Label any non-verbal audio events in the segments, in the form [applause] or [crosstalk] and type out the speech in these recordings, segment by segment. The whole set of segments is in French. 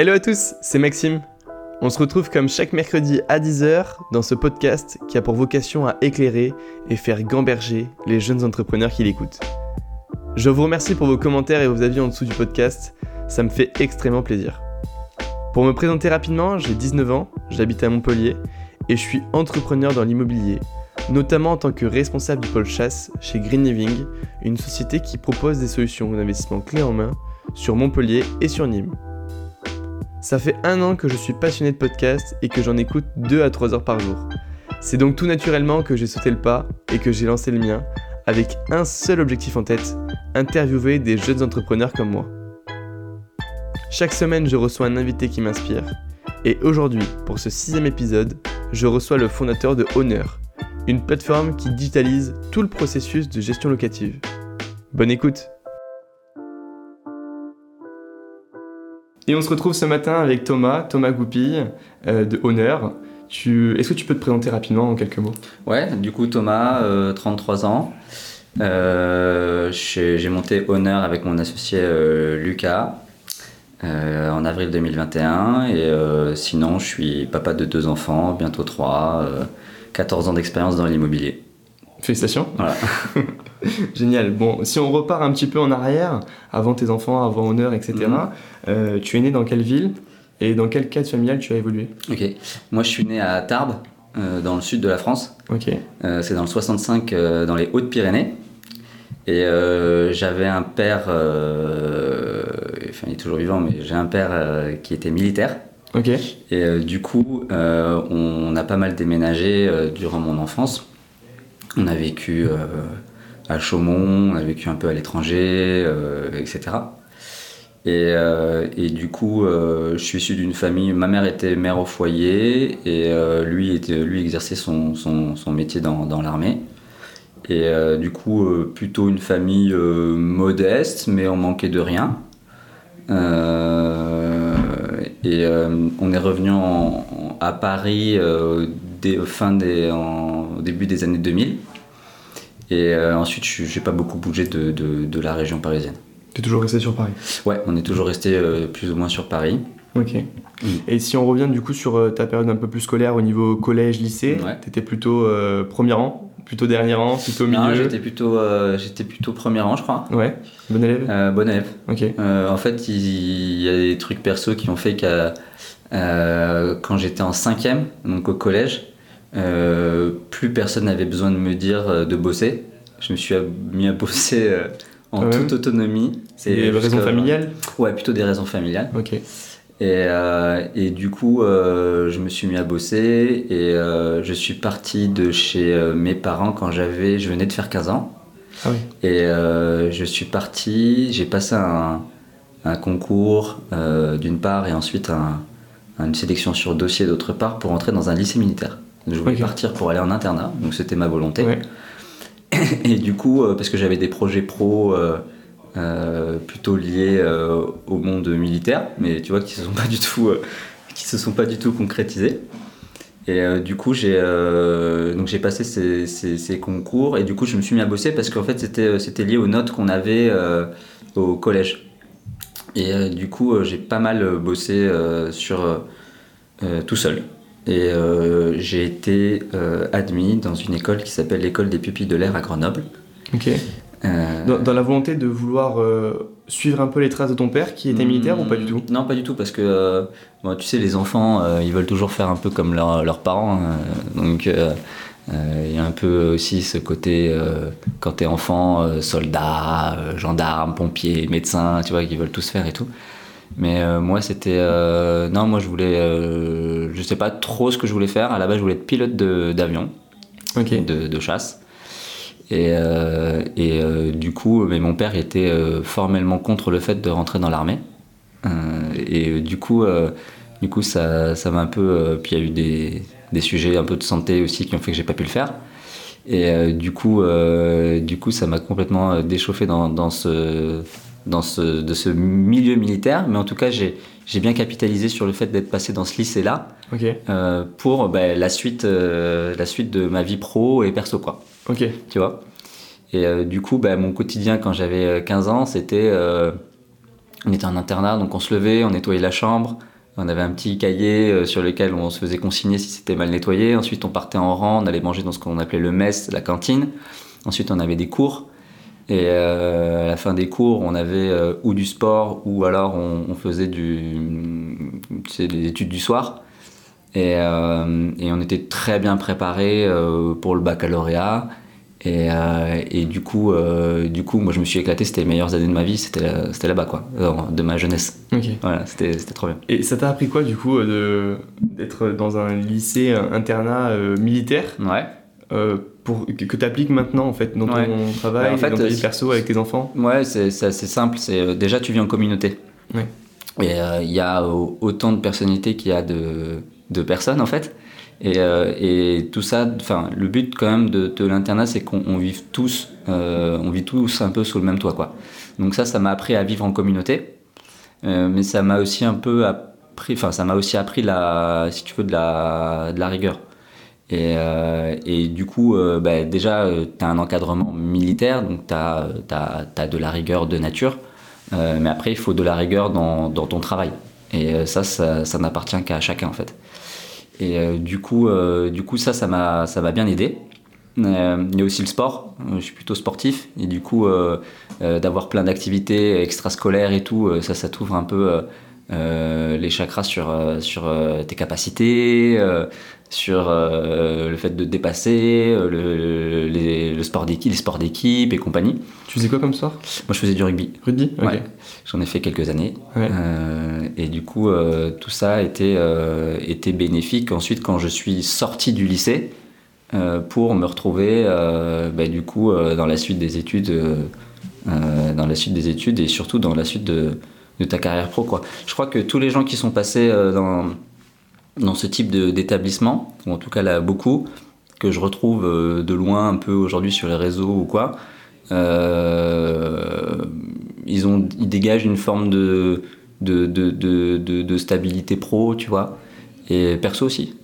Hello à tous, c'est Maxime. On se retrouve comme chaque mercredi à 10h dans ce podcast qui a pour vocation à éclairer et faire gamberger les jeunes entrepreneurs qui l'écoutent. Je vous remercie pour vos commentaires et vos avis en dessous du podcast, ça me fait extrêmement plaisir. Pour me présenter rapidement, j'ai 19 ans, j'habite à Montpellier et je suis entrepreneur dans l'immobilier, notamment en tant que responsable du pôle chasse chez Green Living, une société qui propose des solutions d'investissement clés en main sur Montpellier et sur Nîmes. Ça fait un an que je suis passionné de podcast et que j'en écoute 2 à 3 heures par jour. C'est donc tout naturellement que j'ai sauté le pas et que j'ai lancé le mien avec un seul objectif en tête, interviewer des jeunes entrepreneurs comme moi. Chaque semaine, je reçois un invité qui m'inspire. Et aujourd'hui, pour ce sixième épisode, je reçois le fondateur de Honor, une plateforme qui digitalise tout le processus de gestion locative. Bonne écoute Et on se retrouve ce matin avec Thomas, Thomas Goupille euh, de Honor. Tu... Est-ce que tu peux te présenter rapidement en quelques mots? Ouais, du coup Thomas, 33 euh, ans. Euh, j'ai monté Honor avec mon associé Lucas en avril 2021 et sinon je suis papa de deux enfants, bientôt trois, 14 ans d'expérience dans l'immobilier. Félicitations. Voilà. [laughs] Génial. Bon, si on repart un petit peu en arrière, avant tes enfants, avant Honneur, etc., mhm. euh, tu es né dans quelle ville et dans quel cadre familial tu as évolué? Ok. Moi, je suis né à Tarbes, euh, dans le sud de la France. Ok. Euh, c'est dans le 65, dans les Hautes-Pyrénées. Et j'avais un père, enfin, il est toujours vivant, mais j'ai un père qui était militaire. Ok. Et du coup, on a pas mal déménagé durant mon enfance. On a vécu à Chaumont, on a vécu un peu à l'étranger, etc. Euh, euh, et, du coup, euh, je suis issu d'une famille. Ma mère était mère au foyer et lui, lui exerçait son, métier dans, l'armée. Et du coup, plutôt une famille modeste, mais on manquait de rien. et on est revenu à Paris au début des années 2000. Et euh, ensuite, je n'ai pas beaucoup bougé de, de, la région parisienne. Tu es toujours resté sur Paris? Ouais, on est toujours resté euh, plus ou moins sur Paris. Ok. Mm. Et si on revient du coup sur euh, ta période un peu plus scolaire au niveau collège, lycée, tu étais plutôt premier rang, plutôt dernier rang, plutôt milieu? J'étais plutôt, j'étais plutôt premier rang, je crois. Ouais, bon élève? Bon élève. Ok. en fait, il, y a des trucs perso qui ont fait que quand j'étais en cinquième, donc au collège, euh, plus personne n'avait besoin de me dire euh, de bosser. Je me suis mis à bosser euh, en toute autonomie. C'est des raisons familiales Ouais, plutôt des raisons familiales. Ok. Et, et, du coup, je me suis mis à bosser et je suis parti de chez mes parents quand j'avais, je venais de faire 15 ans. Ah oui. Et je suis parti, j'ai passé un, un concours d'une part et ensuite un, une sélection sur dossier d'autre part pour entrer dans un lycée militaire. Je voulais partir pour aller en internat, donc c'était ma volonté. Et du coup, euh, parce que j'avais des projets pro euh, euh, plutôt liés au monde militaire, mais tu vois, qui se sont pas du tout, qui se sont pas du tout concrétisés. Et du coup, j'ai donc j'ai passé ces, ces, concours et du coup, je me suis mis à bosser parce qu'en fait, c'était c'était lié aux notes qu'on avait au collège. Et du coup, j'ai pas mal bossé sur tout seul. Et euh, j'ai été euh, admis dans une école qui s'appelle l'école des pupilles de l'air à Grenoble. Ok. Euh, dans, la volonté de vouloir suivre un peu les traces de ton père qui était militaire ou pas du tout? Non, pas du tout, parce que tu sais, les enfants, ils veulent toujours faire un peu comme leurs parents. Hein. donc il y a un peu aussi ce côté, quand t'es enfant, soldat, gendarme, pompier, médecin, tu vois, qu'ils veulent tous faire et tout. Mais euh, moi, c'était. Euh, non, moi, je voulais. Euh, je sais pas trop ce que je voulais faire. À la base, je voulais être pilote d'avion, de, chasse. Et, et du coup, mais mon père était formellement contre le fait de rentrer dans l'armée. et du coup, du coup ça m'a un peu. puis il y a eu des, des, sujets un peu de santé aussi qui ont fait que j'ai pas pu le faire. Et du, coup, du coup, ça m'a complètement déchauffé dans, dans ce dans ce, de ce milieu militaire, mais en tout cas, j'ai, j'ai bien capitalisé sur le fait d'être passé dans ce lycée-là euh, pour bah, la, suite, euh, la suite de ma vie pro et perso, quoi. Ok. Tu vois? Et euh, du coup, bah, mon quotidien quand j'avais 15 ans, c'était On était en internat, donc on se levait, on nettoyait la chambre. On avait un petit cahier sur lequel on se faisait consigner si c'était mal nettoyé. Ensuite, on partait en rang, on allait manger dans ce qu'on appelait le mess, la cantine. Ensuite, on avait des cours. Et euh, à la fin des cours, on avait euh, ou du sport, ou alors on, on faisait du, tu sais, des études du soir. Et, euh, et on était très bien préparés pour le baccalauréat. Et, et du, coup, du coup, moi je me suis éclaté, c'était les meilleures années de ma vie, c'était là- c'était là-bas, quoi, de ma jeunesse. Ok. Voilà, c'était trop bien. Et ça t'a appris quoi du coup d'être dans un lycée, un internat militaire? Ouais. Pour, que, tu appliques maintenant en fait dans ton Ouais. travail, Bah, en fait, dans ta vie euh, perso avec tes enfants? Ouais, c'est assez simple. C'est euh, déjà tu vis en communauté. Ouais. Et euh, il y a au- autant de personnalités qu'il y a de, de personnes en fait. Et, euh, et tout ça, enfin le but quand même de, de l'internat, c'est qu'on on vive tous, euh, on vit tous un peu sous le même toit quoi. Donc ça, ça m'a appris à vivre en communauté, mais ça m'a aussi un peu appris, enfin ça m'a aussi appris la, si tu veux, de la, de la rigueur. Et, euh, et du coup, euh, bah, déjà, tu as un encadrement militaire, donc tu as, de la rigueur de nature. Euh, mais après, il faut de la rigueur dans, dans ton travail. Et euh, ça, ça, n'appartient qu'à chacun, en fait. Et euh, du, coup, euh, du coup, ça, ça m'a bien aidé. Euh, il y a aussi le sport. Euh, Je suis plutôt sportif. Et du coup, euh, euh, d'avoir plein d'activités extrascolaires et tout, euh, ça, ça t'ouvre un peu euh, euh, les chakras sur, euh, sur euh, tes capacités, euh, sur euh, le fait de dépasser, euh, le, les, le sport d'équipe, les sports d'équipe et compagnie. Tu faisais quoi comme sport? Moi, je faisais du rugby. Rugby Ok. Ouais. J'en ai fait quelques années. Ouais. Euh, et du coup, euh, tout ça a été, euh, été bénéfique. Ensuite, quand je suis sorti du lycée, euh, pour me retrouver euh, bah, du coup euh, dans la suite des études, euh, euh, dans la suite des études et surtout dans la suite de, de ta carrière pro. Quoi. Je crois que tous les gens qui sont passés euh, dans, dans ce type d'établissement, ou en tout cas là beaucoup, que je retrouve euh, de loin un peu aujourd'hui sur les réseaux ou quoi, euh, ils, ont, ils dégagent une forme de, de, de, de, de- stabilité pro, tu vois, et perso aussi.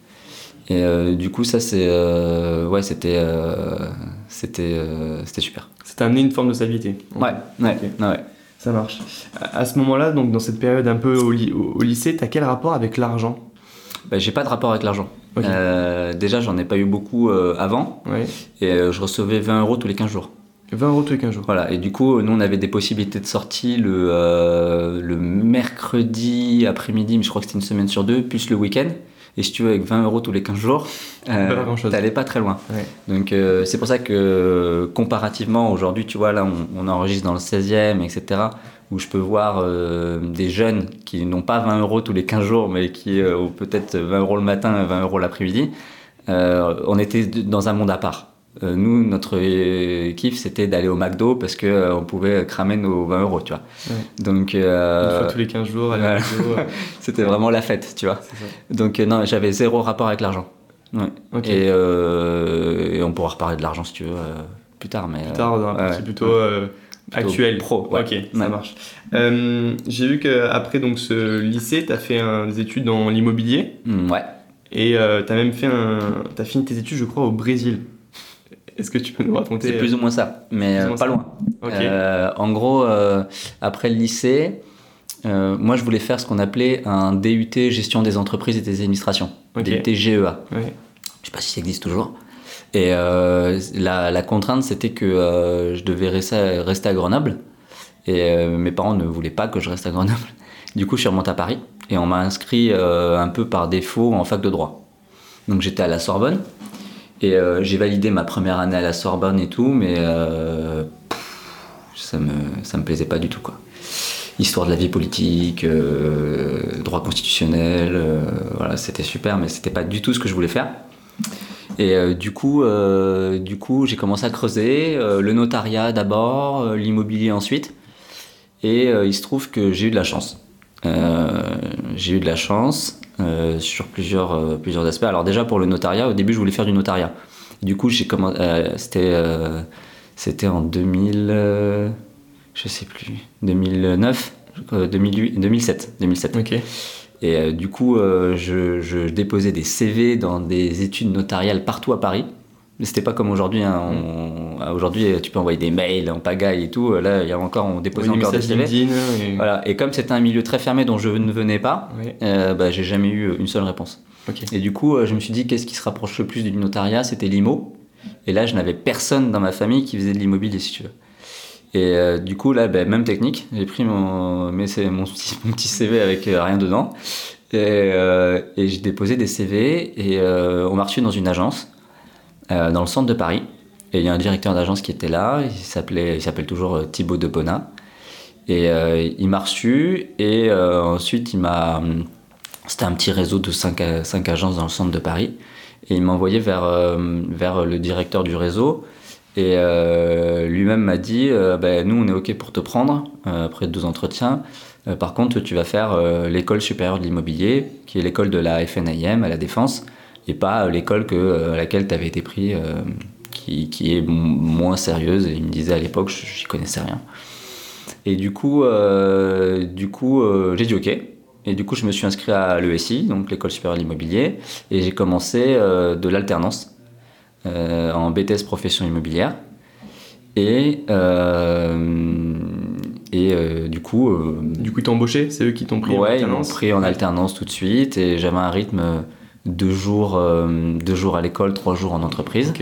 Et euh, du coup, ça, c'est. euh, ouais, c'était. c'était c'était super. Ça t'a amené une forme de stabilité. Ouais, ouais. Ça marche. À ce moment-là, donc dans cette période un peu au, ly- au- au lycée, t'as quel rapport avec l'argent? Bah, j'ai pas de rapport avec l'argent. Ok. Euh, déjà, j'en ai pas eu beaucoup euh, avant, Ouais. et euh, je recevais 20 euros tous les 15 jours. 20 euros tous les 15 jours. Voilà, et du coup, nous, on avait des possibilités de sortie le, euh, le mercredi après-midi, mais je crois que c'était une semaine sur deux, plus le week-end. Et si tu veux, avec 20 euros tous les 15 jours, [laughs] euh, t'allais pas très loin. Ouais. Donc, euh, c'est pour ça que, comparativement, aujourd'hui, tu vois, là, on, on enregistre dans le 16e, etc., où je peux voir euh, des jeunes qui n'ont pas 20 euros tous les 15 jours, mais qui euh, ont peut-être 20 euros le matin et 20 euros l'après-midi. On était dans un monde à part. Euh, nous, notre kiff, c'était d'aller au McDo parce que euh, on pouvait cramer nos 20 euros, tu vois. Ouais. Donc, Une euh, fois tous les 15 jours, ouais. [laughs] c'était vraiment la fête, tu vois. Donc, euh, non, j'avais zéro rapport avec l'argent. Ouais. Et, et on pourra reparler de l'argent si tu veux plus tard. Mais, Plus tard, dans partie ouais. plutôt, Plutôt actuelle. pro. Ok, ça marche. J'ai vu qu'après ce lycée, t'as fait un- des études dans l'immobilier Mm, ouais. et euh, t'as même fait un. T'as fini tes études, je crois, au Brésil. Est-ce que tu peux nous raconter C'est plus ou moins ça, mais euh, moins pas ça. loin. Euh, en gros, euh, après le lycée, euh, moi je voulais faire ce qu'on appelait un DUT gestion des entreprises et des administrations. DUT GEA. Ouais. Je sais pas si ça existe toujours. Et la, la contrainte, c'était que je devais rester, rester à Grenoble. Et mes parents ne voulaient pas que je reste à Grenoble. [laughs] Du coup, je suis remonté à Paris. Et on m'a inscrit un peu par défaut en fac de droit. Donc j'étais à la Sorbonne. Et euh, j'ai validé ma première année à la Sorbonne et tout, mais euh, ça me, ça me plaisait pas du tout. Quoi. Histoire de la vie politique, euh, droit constitutionnel, voilà, c'était super, mais c'était pas du tout ce que je voulais faire. Et du coup, du coup, j'ai commencé à creuser le notariat d'abord, l'immobilier ensuite. Et il se trouve que j'ai eu de la chance. Euh, j'ai eu de la chance euh, sur plusieurs, euh, plusieurs aspects. Alors déjà pour le notariat, au début je voulais faire du notariat. Du coup, j'ai commencé. c'était, c'était en 2000, euh, je sais plus, 2009, euh, 2008, 2007, 2007. Ok. Et euh, du coup, euh, je, je déposais des CV dans des études notariales partout à Paris. Mais c'était pas comme aujourd'hui. Hein, on- Aujourd'hui, tu peux envoyer des mails en pagaille et tout. Là, il y a encore, on déposait Oui, encore des CV. Et- Voilà. Et comme c'était un milieu très fermé dont je ne venais pas, euh, bah, j'ai jamais eu une seule réponse. Et du coup, euh, je me suis dit, qu'est-ce qui se rapproche le plus du notariat? C'était l'IMO. Et là, je n'avais personne dans ma famille qui faisait de l'immobilier, si tu veux. Et euh, du coup, là, ben, même technique. J'ai pris mon, c'est mon, petit, [laughs] mon petit CV avec euh, rien dedans. Et, euh, et j'ai déposé des CV. Et euh, on m'a reçu dans une agence, euh, dans le centre de Paris. Et il y a un directeur d'agence qui était là. Il s'appelait, il s'appelle toujours euh, Thibaut Depona. Et euh, il m'a reçu. Et ensuite, il m'a. hum, C'était un petit réseau de 5 agences dans le centre de Paris. Et il m'a envoyé vers, le directeur du réseau. Et lui-même m'a dit Ben, Nous, on est OK pour te prendre après deux entretiens. Par contre, tu vas faire l'école supérieure de l'immobilier, qui est l'école de la FNIM à la Défense, et pas euh, l'école que, euh, à laquelle tu avais été pris, euh, qui, qui est moins sérieuse. Et il me disait à l'époque j'y connaissais rien. Et du coup, du coup j'ai dit OK. Et du coup, je me suis inscrit à l'ESI, donc l'école supérieure de l'immobilier, et j'ai commencé euh, de l'alternance euh, en BTS profession immobilière. Et, euh, et du coup, Du coup, t'ont embauché C'est eux qui t'ont pris en ouais, ils m'ont alternance pris en alternance tout de suite, et j'avais un rythme deux jours, euh, deux jours à l'école, trois jours en entreprise.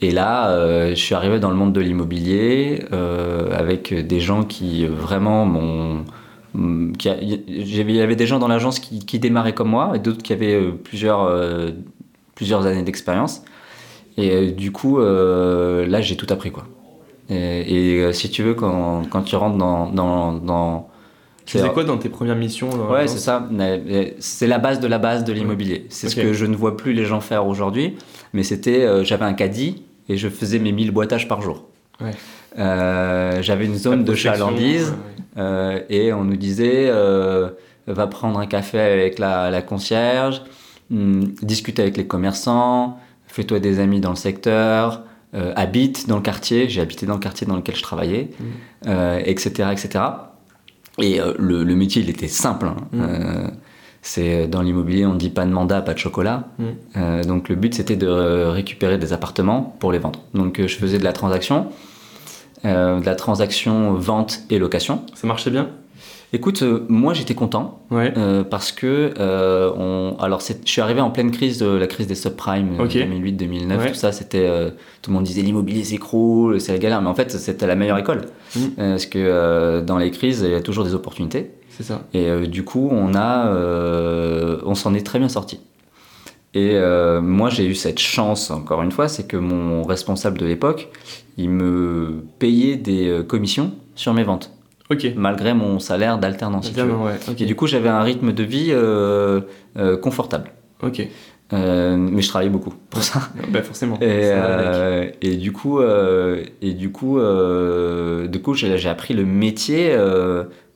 Et là, euh, je suis arrivé dans le monde de l'immobilier euh, avec des gens qui vraiment m'ont. mm, Il y avait des gens dans l'agence qui, qui démarraient comme moi et d'autres qui avaient plusieurs, euh, plusieurs années d'expérience. Et du coup, là, j'ai tout appris. Quoi. Et, et, si tu veux, quand, quand tu rentres dans. dans, dans Tu faisais quoi dans tes premières missions dans Ouais, c'est ça. C'est la base de la base de l'immobilier. C'est ce que je ne vois plus les gens faire aujourd'hui. Mais c'était, euh, j'avais un caddie et je faisais mes 1000 boîtages par jour. Ouais. Euh, j'avais une zone de chalandise ouais. euh, et on nous disait euh, va prendre un café avec la, la concierge, hum, discute avec les commerçants, fais-toi des amis dans le secteur, euh, habite dans le quartier. J'ai habité dans le quartier dans lequel je travaillais, euh, etc., etc. Et euh, le, le métier, il était simple. hein. Mhm. Euh, c'est dans l'immobilier, on dit pas de mandat, pas de chocolat. Euh, donc le but, c'était de euh, récupérer des appartements pour les vendre. Donc euh, je faisais de la transaction, euh, de la transaction vente et location. Ça marchait bien? Écoute, euh, moi j'étais content Ouais. euh, parce que euh, on, alors je suis arrivé en pleine crise de la crise des subprimes euh, Ok. 2008-2009, Ouais. tout ça, c'était tout le monde disait l'immobilier s'écroule, c'est la galère, mais en fait c'était la meilleure école. Euh, parce que dans les crises il y a toujours des opportunités. C'est ça. Et du coup, on a, on s'en est très bien sorti. Et moi, j'ai eu cette chance, encore une fois, c'est que mon responsable de l'époque, il me payait des commissions sur mes ventes, Malgré mon salaire d'alternance. si ouais. Et du coup, j'avais un rythme de vie euh, euh, confortable. Ok. Euh, mais je travaillais beaucoup pour ça. [laughs] Bah forcément. Et, du coup, et du coup, du coup, j'ai appris le métier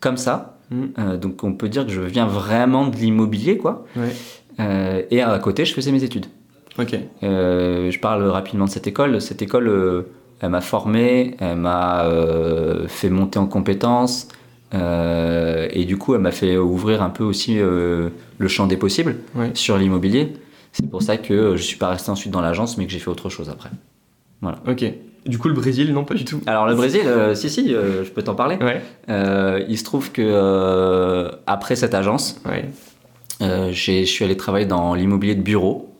comme ça. Euh, donc, on peut dire que je viens vraiment de l'immobilier, quoi. Ouais. Et à côté, je faisais mes études. Ok. Je parle rapidement de cette école. Cette école, elle m'a formé, elle m'a euh, fait monter en compétences. euh, et du coup, elle m'a fait ouvrir un peu aussi euh, le champ des possibles sur l'immobilier. C'est pour ça que je suis pas resté ensuite dans l'agence, mais que j'ai fait autre chose après. Ok. Du coup, le Brésil, non, pas du tout. Alors le Brésil, euh, si si, je peux t'en parler. Ouais. Il se trouve que après cette agence, Ouais. j'ai- je suis allé travailler dans l'immobilier de bureau,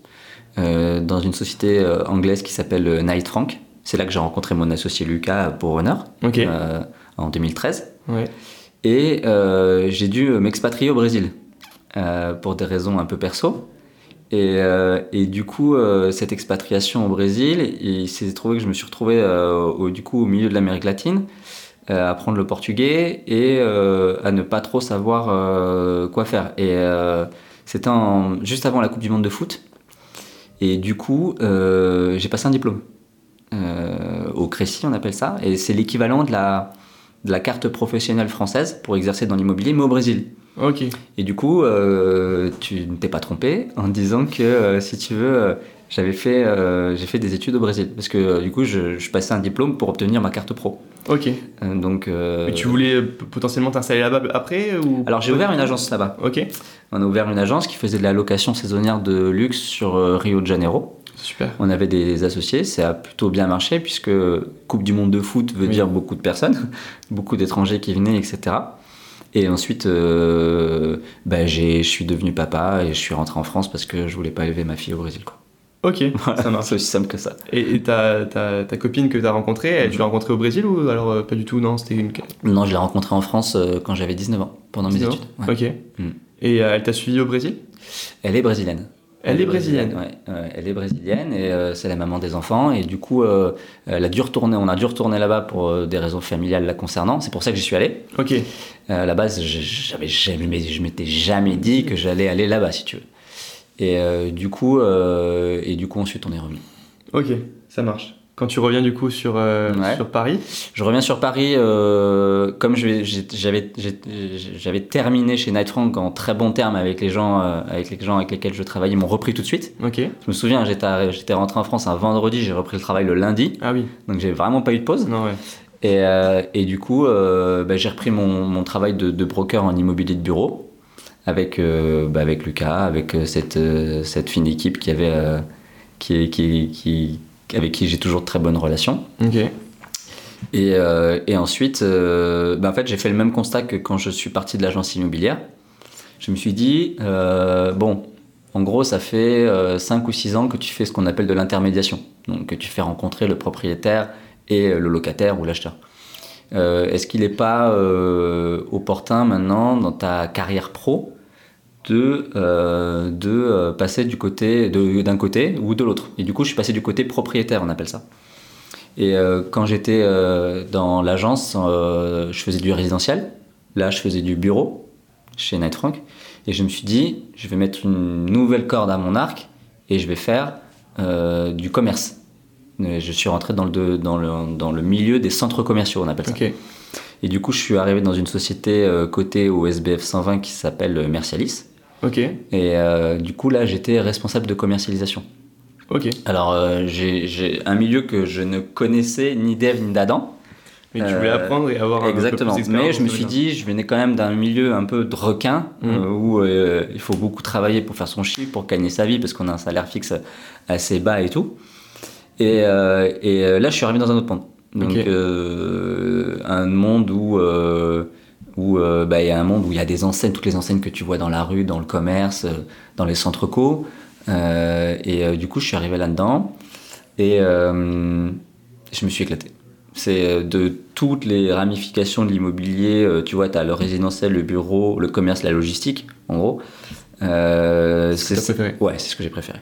dans une société anglaise qui s'appelle Knight Frank. C'est là que j'ai rencontré mon associé Lucas pour Honor euh, en 2013. Ouais. Et euh, j'ai dû m'expatrier au Brésil euh, pour des raisons un peu perso. Et, euh, et du coup, euh, cette expatriation au Brésil, il s'est trouvé que je me suis retrouvé euh, au, du coup, au milieu de l'Amérique latine, à apprendre le portugais et à ne pas trop savoir quoi faire. Et c'était juste avant la Coupe du Monde de foot. Et du coup, j'ai passé un diplôme. Euh, au Crécy, on appelle ça. Et c'est l'équivalent de la, de la carte professionnelle française pour exercer dans l'immobilier, mais au Brésil. Ok. Et du coup, euh, tu ne t'es pas trompé en disant que, euh, si tu veux, euh, j'avais fait, j'ai fait des études au Brésil. Parce que, du coup, je, je passais un diplôme pour obtenir ma carte pro. Ok. Donc, Mais tu voulais potentiellement t'installer là-bas après ou Alors, j'ai ouvert une agence là-bas. Ok. On a ouvert une agence qui faisait de la location saisonnière de luxe sur Rio de Janeiro. Super. On avait des associés, ça a plutôt bien marché puisque Coupe du Monde de foot veut Oui. dire beaucoup de personnes, [laughs] beaucoup d'étrangers qui venaient, etc. Et ensuite, euh, bah, je suis devenu papa et je suis rentré en France parce que je voulais pas élever ma fille au Brésil. Quoi. Ok, [laughs] Voilà, ça marche. C'est aussi simple que ça. Et, et ta, ta, ta copine que tu as rencontrée, elle, tu l'as rencontrée au Brésil ou alors euh, pas du tout? Non, c'était une. Non, je l'ai rencontrée en France euh, quand j'avais 19 ans, pendant mes 19 études. Ouais. Ok. Mm. Et euh, elle t'a suivi au Brésil? Elle est brésilienne. Elle est brésilienne. ouais, ouais, elle est brésilienne et euh, c'est la maman des enfants. Et du coup, euh, elle a dû retourner, on a dû retourner là-bas pour euh, des raisons familiales la concernant. C'est pour ça que j'y suis allé. Ok. Euh, à la base, je, j'avais jamais, je m'étais jamais dit que j'allais aller là-bas, si tu veux. Et euh, du coup, euh, et du coup, ensuite, on est revenu. Ok, ça marche. Quand tu reviens du coup sur, euh, Ouais. sur Paris, Je reviens sur Paris, euh, comme j'avais terminé chez Night Frank en très bon terme avec les gens euh, avec les gens avec lesquels je travaillais, ils m'ont repris tout de suite. ok. Je me souviens, j'étais rentré en France un vendredi, j'ai repris le travail le lundi, Ah oui, donc j'ai vraiment pas eu de pause. non, ouais. Et, et du coup, bah, j'ai repris mon, mon travail de, de broker en immobilier de bureau avec, bah, avec Lucas, avec cette, cette fine équipe qui avait, qui, qui, qui, avec qui j'ai toujours de très bonnes relations. Ok. Et, euh, et ensuite, euh, bah, en fait, j'ai fait le même constat que quand je suis parti de l'agence immobilière. Je me suis dit, euh, bon, en gros, ça fait 5 ou 6 ans que tu fais ce qu'on appelle de l'intermédiation. Donc, que tu fais rencontrer le propriétaire et le locataire ou l'acheteur. Est-ce qu'il n'est pas opportun maintenant, dans ta carrière pro, de, euh, de euh, passer du côté d'un côté ou de l'autre Et du coup, je suis passé du côté propriétaire, on appelle ça. Et euh, quand j'étais euh, dans l'agence, je faisais du résidentiel. Là, je faisais du bureau chez Night Frank. Et je me suis dit, je vais mettre une nouvelle corde à mon arc et je vais faire du commerce. Et Je suis rentré dans le, dans, le, dans le milieu des centres commerciaux, on appelle ça. Et du coup, je suis arrivé dans une société cotée au SBF 120 qui s'appelle Mercialis. Ok. Et euh, du coup, là, j'étais responsable de commercialisation. Ok. Alors, euh, j'ai un milieu que je ne connaissais ni d'Ève ni d'Adam. Mais tu voulais Euh, apprendre et avoir un peu Exactement. plus d'expérience, Mais je me suis dit, je venais quand même d'un milieu un peu de requin, Mhm. euh, où euh, il faut beaucoup travailler pour faire son chiffre, pour gagner sa vie, parce qu'on a un salaire fixe assez bas et tout. Et, euh, et là, je suis arrivé dans un autre monde. Donc, un monde où où euh, bah, il y a un monde où il y a des enseignes, toutes les enseignes que tu vois dans la rue, dans le commerce, euh, dans les centres co. Euh, et du coup, je suis arrivé là-dedans et je me suis éclaté. C'est de toutes les ramifications de l'immobilier, tu vois, tu as le résidentiel, le bureau, le commerce, la logistique, en gros. Euh, C'est ce préféré? Ouais, c'est ce que j'ai préféré.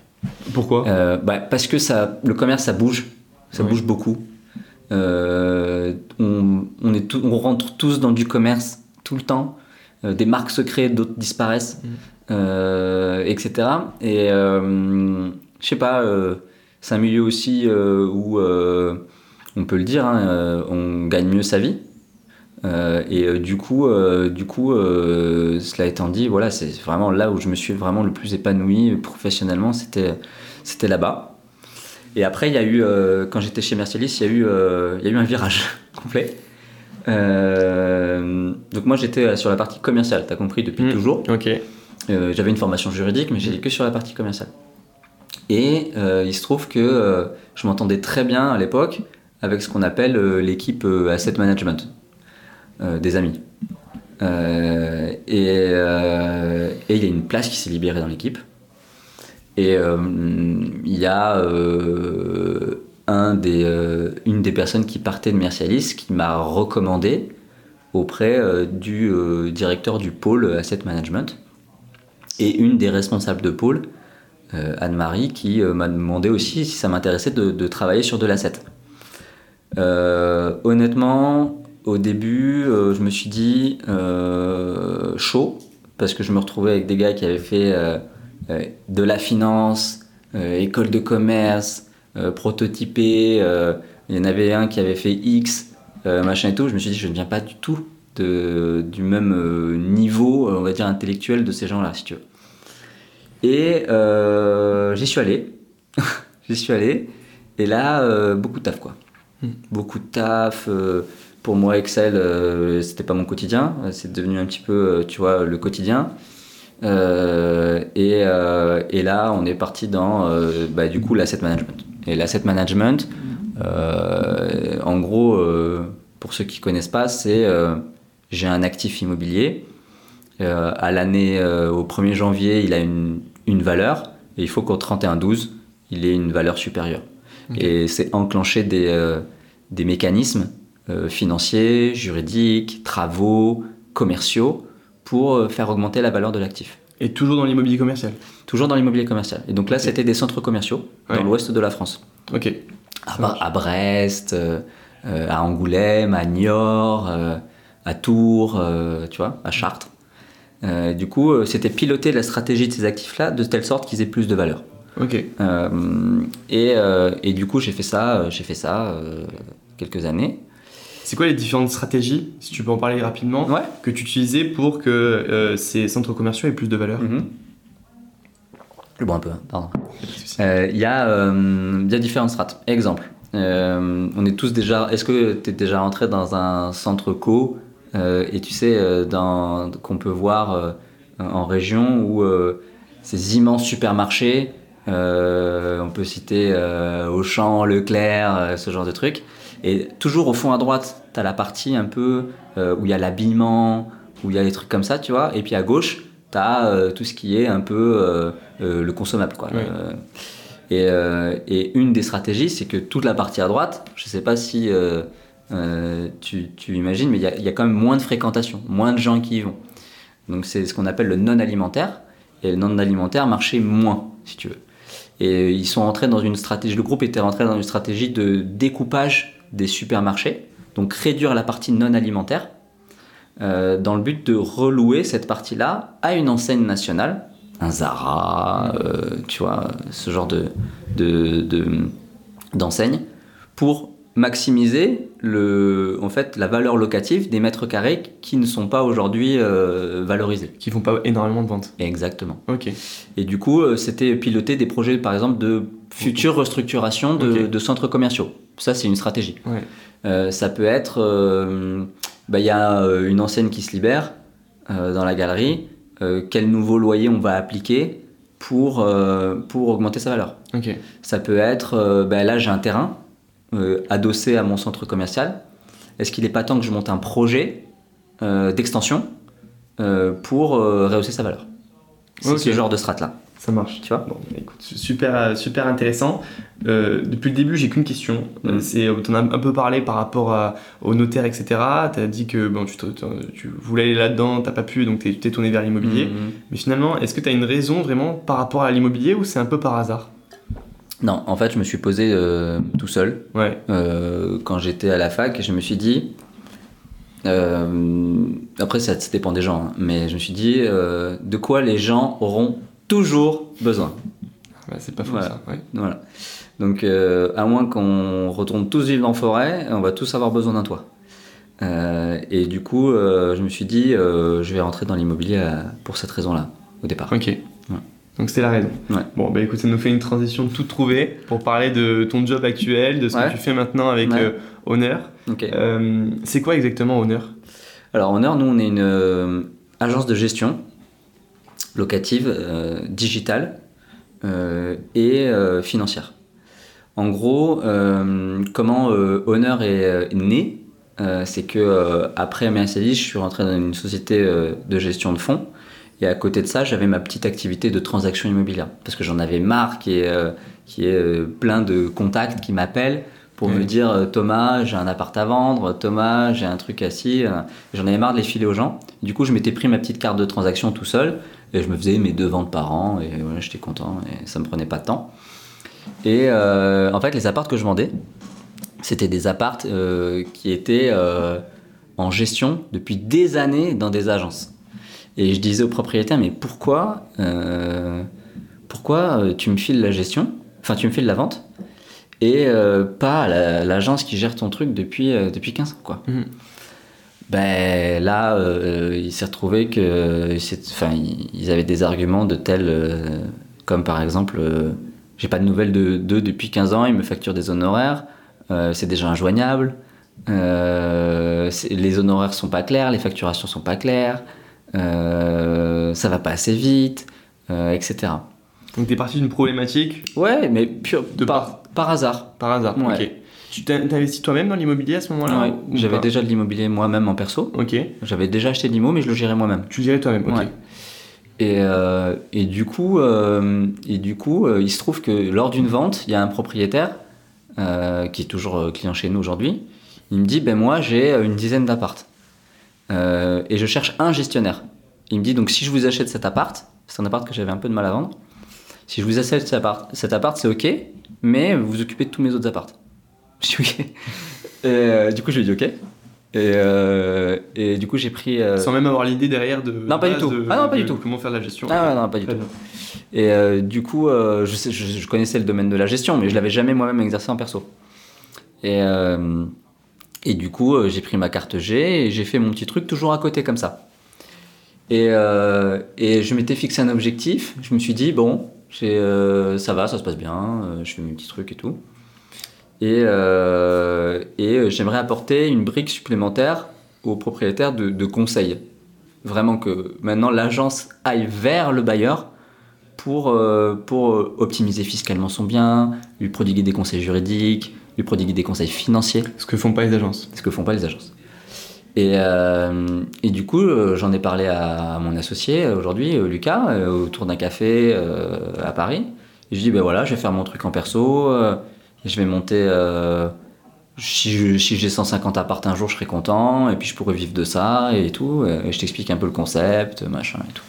Pourquoi? Euh, bah, parce que ça, le commerce, ça bouge. Ça bouge beaucoup. Euh, on, on, est tout- on rentre tous dans du commerce tout le temps. Euh, des marques se créent, d'autres disparaissent, Mm. euh, etc. Et euh, je sais pas, euh, c'est un milieu aussi euh, où, euh, on peut le dire, hein, euh, on gagne mieux sa vie. Euh, et euh, du coup, euh, du coup euh, cela étant dit, voilà, c'est vraiment là où je me suis vraiment le plus épanoui professionnellement, c'était c'était là-bas. Et après, il y a eu, euh, quand j'étais chez Mercialis, il y, a eu, euh, il y a eu un virage [laughs] complet. Euh, donc moi, j'étais sur la partie commerciale, t'as compris, depuis Mm. toujours. Ok. Euh, J'avais une formation juridique, mais j'étais que sur la partie commerciale. Et euh, il se trouve que euh, je m'entendais très bien à l'époque avec ce qu'on appelle euh, l'équipe euh, asset management, euh, des amis. Euh, et euh, il y a une place qui s'est libérée dans l'équipe. Et euh, il y a euh, euh, une des personnes qui partait de Mercialis qui m'a recommandé auprès euh, du euh, directeur du pôle Asset Management et une des responsables de pôle, Anne-Marie, qui m'a demandé aussi si ça m'intéressait de, travailler sur de l'asset. Honnêtement, au début, je me suis dit chaud, parce que je me retrouvais avec des gars qui avaient fait de la finance, école de commerce, prototypé. euh, il y en avait un qui avait fait X, euh, machin et tout. Je me suis dit, je ne viens pas du tout de, du même euh, niveau, euh, on va dire, intellectuel de ces gens-là, si tu veux. Et euh, j'y suis allé. [laughs] j'y suis allé. Et là, euh, beaucoup de taf, quoi. Hmm. Beaucoup de taf. euh, pour moi, Excel, euh, c'était pas mon quotidien. C'est devenu un petit peu, euh, tu vois, le quotidien. Euh, et, euh, et, là, on est parti dans euh, bah, du coup l'asset management. Et l'asset management, en gros, pour ceux qui connaissent pas, c'est j'ai un actif immobilier. à l'année, au 1er janvier, il a une, une valeur. Et il faut qu'au 31-12, il ait une valeur supérieure. Et c'est enclencher des, des mécanismes financiers, juridiques, travaux, commerciaux pour faire augmenter la valeur de l'actif. Et toujours dans l'immobilier commercial Toujours dans l'immobilier commercial. Et donc là, c'était des centres commerciaux dans l'ouest de la France. Ok. À, Brest, euh, à Angoulême, à Niort, euh, à Tours, euh, tu vois, à Chartres. du coup, c'était piloter la stratégie de ces actifs-là de telle sorte qu'ils aient plus de valeur. Ok. Et, et, du coup, j'ai fait ça, j'ai fait ça quelques années. C'est quoi les différentes stratégies, si tu peux en parler rapidement, que tu utilisais pour que euh, ces centres commerciaux aient plus de valeur? Mhm. Bon, un peu, hein, pardon. Euh, il y, euh, y, a différentes strates. Exemple, on est tous déjà. Est-ce que tu es déjà rentré dans un centre co et tu sais qu'on peut voir en région où ces immenses supermarchés, on peut citer Auchan, Leclerc, ce genre de trucs. Et toujours au fond à droite, tu as la partie un peu euh, où il y a l'habillement, où il y a des trucs comme ça, tu vois. Et puis à gauche, tu as euh, tout ce qui est un peu euh, le consommable, quoi. Et, et, une des stratégies, c'est que toute la partie à droite, je sais pas si tu, tu, imagines, mais il y, y, a quand même moins de fréquentation, moins de gens qui y vont. Donc c'est ce qu'on appelle le non alimentaire. Et le non alimentaire marchait moins, si tu veux. Et ils sont entrés dans une stratégie, le groupe était rentré dans une stratégie de découpage des supermarchés, donc réduire la partie non alimentaire, euh, dans le but de relouer cette partie-là à une enseigne nationale, un Zara, euh, tu vois, ce genre de, d'enseigne, pour maximiser le, en fait, la valeur locative des mètres carrés qui ne sont pas aujourd'hui euh, valorisés. Qui font pas énormément de ventes. Exactement. Ok. Et du coup, c'était piloter des projets, par exemple, de future restructuration de, centres commerciaux. Ça, c'est une stratégie. Euh, ça peut être, euh, bah, il y a euh, une enseigne qui se libère dans la galerie. quel nouveau loyer on va appliquer pour, pour augmenter sa valeur Ça peut être, bah, là j'ai un terrain adossé à mon centre commercial. Est-ce qu'il n'est pas temps que je monte un projet d'extension pour rehausser sa valeur? C'est ce genre de strat là. Ça marche. Tu vois? Bon, écoute, super, super intéressant. Euh, depuis le début, j'ai qu'une question. Mm. C'est, tu en as un peu parlé par rapport au notaire, etc. Tu as dit que bon, tu, tu voulais aller là-dedans, tu pas pu, donc tu t'es tourné vers l'immobilier. Mm, mm. Mais finalement, est-ce que tu as une raison vraiment par rapport à l'immobilier ou c'est un peu par hasard? Non, en fait, je me suis posé euh, tout seul. Ouais. Euh, quand j'étais à la fac, je me suis dit. après, ça, dépend des gens, hein, mais je me suis dit de quoi les gens auront toujours besoin. c'est pas faux ça. Voilà. Donc, euh, à moins qu'on retourne tous vivre en forêt, on va tous avoir besoin d'un toit. Euh, et du coup, euh, je me suis dit, je vais rentrer dans l'immobilier pour cette raison-là, au départ. Ok. Donc c'était la raison. Bon, bah écoute, ça nous fait une transition toute trouvée pour parler de ton job actuel, de ce que tu fais maintenant avec Honor. c'est quoi exactement Honor Alors Honor, nous, on est une agence de gestion locative, euh, digitale euh, et euh, financière. En gros, comment Honor est né c'est que après Mercedes, je suis rentré dans une société de gestion de fonds. Et à côté de ça, j'avais ma petite activité de transaction immobilière. Parce que j'en avais marre qui est, qui est plein de contacts qui m'appellent pour me dire Thomas, j'ai un appart à vendre, Thomas, j'ai un truc assis. J'en avais marre de les filer aux gens. Du coup, je m'étais pris ma petite carte de transaction tout seul et je me faisais mes deux ventes par an et voilà, j'étais content et ça me prenait pas de temps. Et euh, en fait, les apparts que je vendais, c'était des apparts euh, qui étaient euh, en gestion depuis des années dans des agences. Et je disais au propriétaire, mais pourquoi, pourquoi tu me files la gestion, enfin tu me files la vente, et pas l'agence qui gère ton truc depuis, depuis 15 ans quoi. Mmh ben là, euh, il s'est retrouvé que, enfin, ils avaient des arguments de tel, euh, comme par exemple, euh, j'ai pas de nouvelles d'eux depuis 15 ans, ils me facturent des honoraires, c'est déjà injoignable, les honoraires sont pas clairs, les facturations sont pas claires, euh, ça va pas assez vite, euh, etc. Donc t'es parti d'une problématique Ouais, mais pure, De par, par hasard. par hasard. Ouais. Ok. Tu t'in- t'investis toi-même dans l'immobilier à ce moment-là Ouais, ou J'avais déjà de l'immobilier moi-même en perso. Ok. J'avais déjà acheté de l'immo, mais je le gérais moi-même. Tu le gérais toi-même. Ok. Ouais. Et, euh, et du coup, euh, et du coup euh, il se trouve que lors d'une vente, il y a un propriétaire euh, qui est toujours euh, client chez nous aujourd'hui. Il me dit ben moi j'ai euh, une dizaine d'appartes Euh, et je cherche un gestionnaire. Il me dit donc si je vous achète cet appart, c'est un appart que j'avais un peu de mal à vendre. Si je vous achète cet appart, cet appart c'est ok, mais vous vous occupez de tous mes autres apparts. Je dis ok. Et, euh, du coup je lui ai dit ok. Et, euh, et du coup j'ai pris. euh, Sans même avoir l'idée derrière de. Non, pas du tout. de- Ah non, pas du tout. Comment faire la gestion. Ah ouais, non, pas du tout. Et euh, du coup, je, sais, je, je connaissais le domaine de la gestion, mais je l'avais jamais moi-même exercé en perso. Et, et du coup, euh, j'ai pris ma carte G et j'ai fait mon petit truc toujours à côté comme ça. Et, euh, je m'étais fixé un objectif. Je me suis dit, bon, euh, ça va, ça se passe bien, je fais mes petits trucs et tout. Et, j'aimerais apporter une brique supplémentaire aux propriétaires de, de conseils. Vraiment que maintenant l'agence aille vers le bailleur pour, pour optimiser fiscalement son bien, lui prodiguer des conseils juridiques, lui prodiguer des conseils financiers, Ce que font pas les agences. ce que font pas les agences. Et, euh, et du coup, euh, j'en ai parlé à mon associé euh, aujourd'hui, Lucas, autour d'un café euh, à Paris. Et je dis, ben voilà, je vais faire mon truc en perso, euh, et je vais monter. si j'ai 150 apparts un jour, je serai content, et puis je pourrais vivre de ça et tout. Et je t'explique un peu le concept, machin et tout.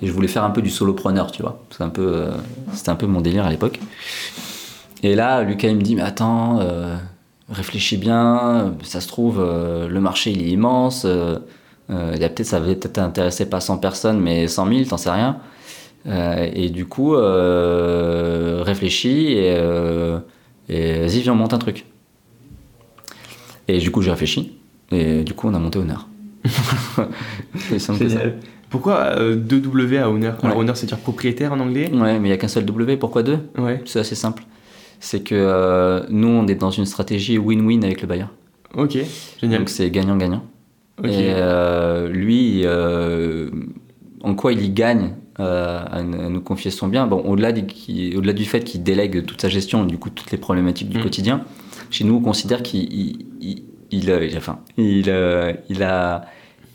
Et je voulais faire un peu du solopreneur, tu vois. C'est un peu, c'était un peu mon délire à l'époque. Et là, Lucas, il me dit, mais attends, euh, réfléchis bien, ça se trouve, euh, le marché, il est immense. euh, euh, il y a peut-être, ça va peut-être intéresser pas 100 personnes, mais 100 000, t'en sais rien. Et du coup, réfléchis et, et vas-y, viens, on monte un truc. Et du coup, j'ai réfléchi. Et du coup, on a monté Honor. [laughs] Génial. Pourquoi euh, deux W à Honor? Alors Ouais. Honor c'est dire propriétaire en anglais? Ouais, mais il n'y a qu'un seul W. Pourquoi deux? Ouais. C'est assez simple. C'est que euh, nous, on est dans une stratégie win-win avec le bailleur. Ok. Génial. Donc c'est gagnant-gagnant. Et euh, lui, euh, en quoi il y gagne à, nous confier son bien? Bon, au-delà du, fait qu'il délègue toute sa gestion, du coup toutes les problématiques du Mm. quotidien, chez nous on considère qu'il il, il- enfin, il, il a,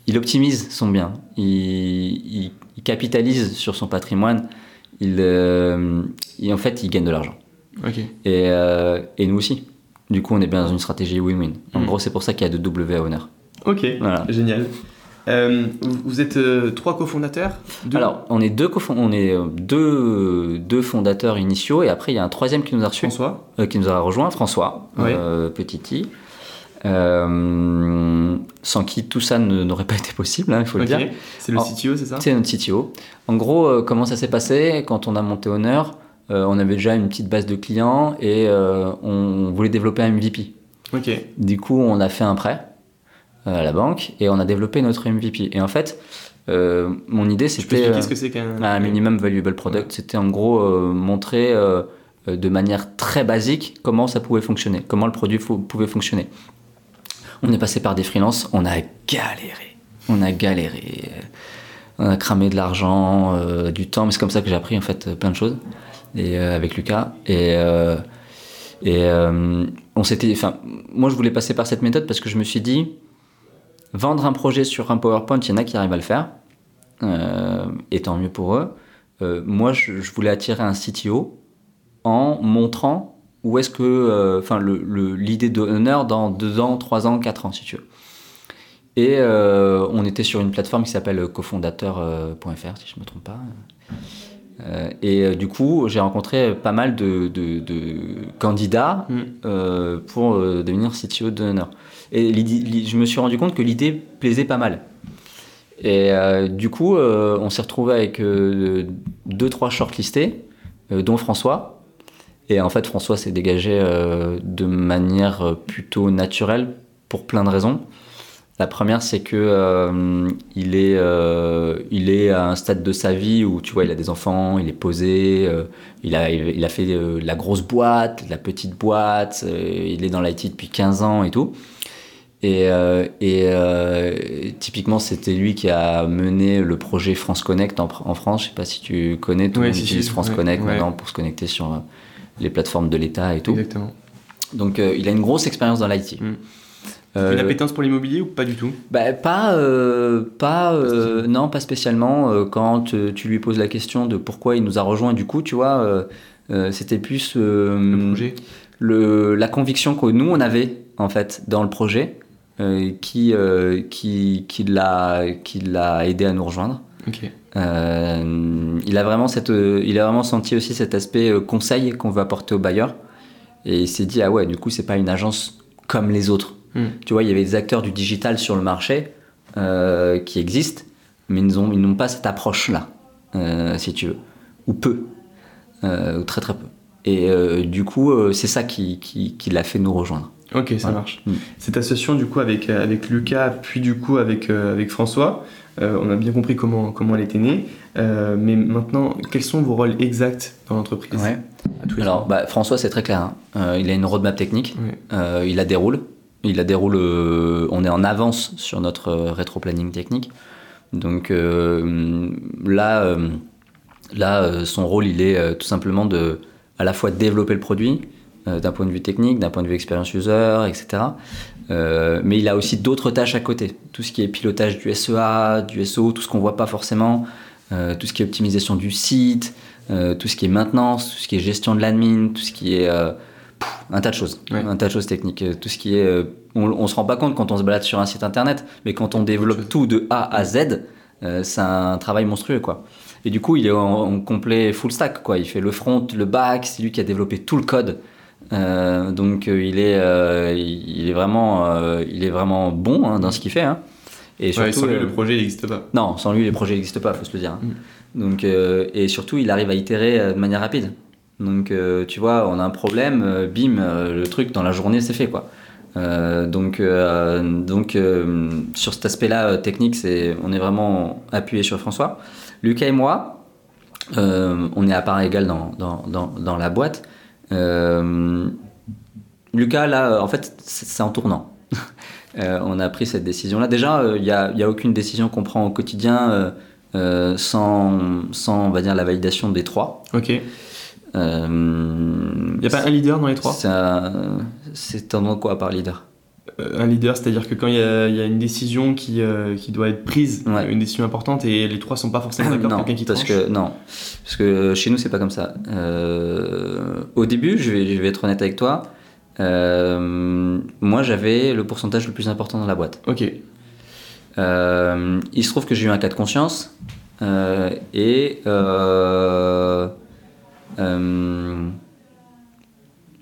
il optimise son bien, il, capitalise sur son patrimoine, il, il- en fait il gagne de l'argent. Et, euh, et nous aussi. Du coup, on est bien dans une stratégie win-win. En Mm. gros, c'est pour ça qu'il y a deux W à honneur. Ok. Voilà. Génial. Euh, vous êtes euh, trois cofondateurs Deux Alors, on est deux, on est deux, deux fondateurs initiaux et après il y a un troisième qui nous a reçu, François. qui nous a rejoint, François euh, Petiti, euh, sans qui tout ça n'aurait pas [laughs] été possible, hein, il faut le dire. C'est le CTO, c'est ça C'est notre CTO. En gros, euh, comment ça s'est passé Quand on a monté Honor, on avait déjà une petite base de clients et euh, on voulait développer un MVP. Du coup, on a fait un prêt euh, à la banque et on a développé notre MVP. Et en fait, euh, mon idée c'était euh, qu'un. un minimum valuable product. C'était en gros euh, montrer euh, euh, de manière très basique comment ça pouvait fonctionner, comment le produit pouvait fonctionner. On est passé par des freelances, on a galéré, on a galéré, euh, on a cramé de l'argent, euh, du temps, mais c'est comme ça que j'ai appris en fait euh, plein de choses et euh, avec Lucas et euh, et euh, on s'était, enfin, moi je voulais passer par cette méthode parce que je me suis dit vendre un projet sur un PowerPoint, il y en a qui arrivent à le faire, euh, et tant mieux pour eux. Euh, moi, je, voulais attirer un CTO en montrant où est-ce que, euh, enfin, le- l'idée d'honneur dans 2 ans, 3 ans, 4 ans, si tu veux. Et euh, on était sur une plateforme qui s'appelle cofondateur.fr, si je ne me trompe pas. Euh, et euh, du coup, j'ai rencontré pas mal de, de- de candidats Mm. euh, pour devenir CTO d'honneur. Et l'idée- l'i- je me suis rendu compte que l'idée plaisait pas mal. Et euh, du coup, euh, on s'est retrouvé avec euh, deux, trois shortlistés, dont François. Et en fait, François s'est dégagé de manière plutôt naturelle pour plein de raisons. La première, c'est que euh, il est, euh, il est à un stade de sa vie où tu vois, il a des enfants, il est posé, euh, il a, il, a fait la grosse boîte, la petite boîte, il est dans l'IT depuis 15 ans et tout. Et, et typiquement, c'était lui qui a mené le projet France Connect en, en France. Je sais pas si tu connais, tout le Ouais, si, utilise France ouais, Connect ouais. maintenant pour se connecter sur les plateformes de l'État et tout. Exactement. Donc, il a une grosse expérience dans l'IT. Mm. Euh, Une appétence pour l'immobilier ou pas du tout? Bah, pas, euh, pas, euh, non, pas spécialement. euh, quand euh, tu lui poses la question de pourquoi il nous a rejoint, du coup, tu vois, euh, euh, c'était plus euh, Le projet le- la conviction que nous on avait en fait dans le projet euh, qui, euh, qui, qui l'a qui l'a aidé à nous rejoindre. Ok. Euh, il a vraiment cette, euh, il a vraiment senti aussi cet aspect euh, conseil qu'on veut apporter aux bailleurs et il s'est dit ah ouais du coup c'est pas une agence comme les autres. Hmm. Tu vois il y avait des acteurs du digital sur le marché euh, qui existent mais ils n'ont ils n'ont pas cette approche là si tu veux ou peu euh, ou très très peu. Et euh, du coup euh, c'est ça qui, qui, qui l'a fait nous rejoindre. Ok, ça Voilà. marche. Mm. Cette association du coup avec, euh, avec Lucas, puis du coup avec, euh, avec François, euh, on a bien compris comment, comment elle était née. Euh, mais maintenant, quels sont vos rôles exacts dans l'entreprise? Alors, bah, François, c'est très clair. hein. Euh, il a une roadmap technique. Ouais. Euh, il la déroule. Il la déroule. euh, on est en avance sur notre euh, rétro-planning technique. Donc euh, là, son rôle, il est tout simplement de à la fois développer le produit d'un point de vue technique, d'un point de vue expérience user, etc. Mais il a aussi d'autres tâches à côté. Tout ce qui est pilotage du SEA, du SEO, tout ce qu'on voit pas forcément, tout ce qui est optimisation du site, tout ce qui est maintenance, tout ce qui est gestion de l'admin, tout ce qui est un tas de choses, Ouais. un tas de choses techniques, euh, tout ce qui est, euh, on, on se rend pas compte quand on se balade sur un site internet, mais quand on développe tout de A à Z, euh, c'est un travail monstrueux quoi. Et du coup, il est en, en complet full stack quoi. Il fait le front, le back, c'est lui qui a développé tout le code. Euh, donc il est, euh, il est vraiment, il est vraiment bon hein, dans ce qu'il fait. hein. Et Ouais, surtout, sans lui, le projet n'existe pas. non, sans lui, les projets n'existent pas, faut se le dire. hein. Mm. Donc, et surtout, il arrive à itérer de manière rapide. Donc, euh, tu vois, on a un problème, euh, bim, euh, le truc dans la journée, c'est fait, quoi. Donc, donc sur cet aspect-là technique, c'est, on est vraiment appuyé sur François. Lucas et moi, on est à part égale dans, dans, dans, dans la boîte. Lucas, là, en fait, c'est en tournant. [laughs] On a pris cette décision-là. Déjà, il n'y a, y a aucune décision qu'on prend au quotidien sans, sans, on va dire, la validation des trois. Ok. Il Euh, n'y a pas un leader dans les trois c'est un- quoi par leader Euh, Un leader, c'est-à-dire que quand il y, a il y a une décision qui, euh, qui doit être prise, Ouais. une décision importante, et les trois sont pas forcément [coughs] d'accord, quelqu'un qui parce tranche que non, parce que chez nous c'est pas comme ça. Euh, au début, je vais, je vais être honnête avec toi. euh, moi, j'avais le pourcentage le plus important dans la boîte. Ok. Il se trouve que j'ai eu un cas de conscience et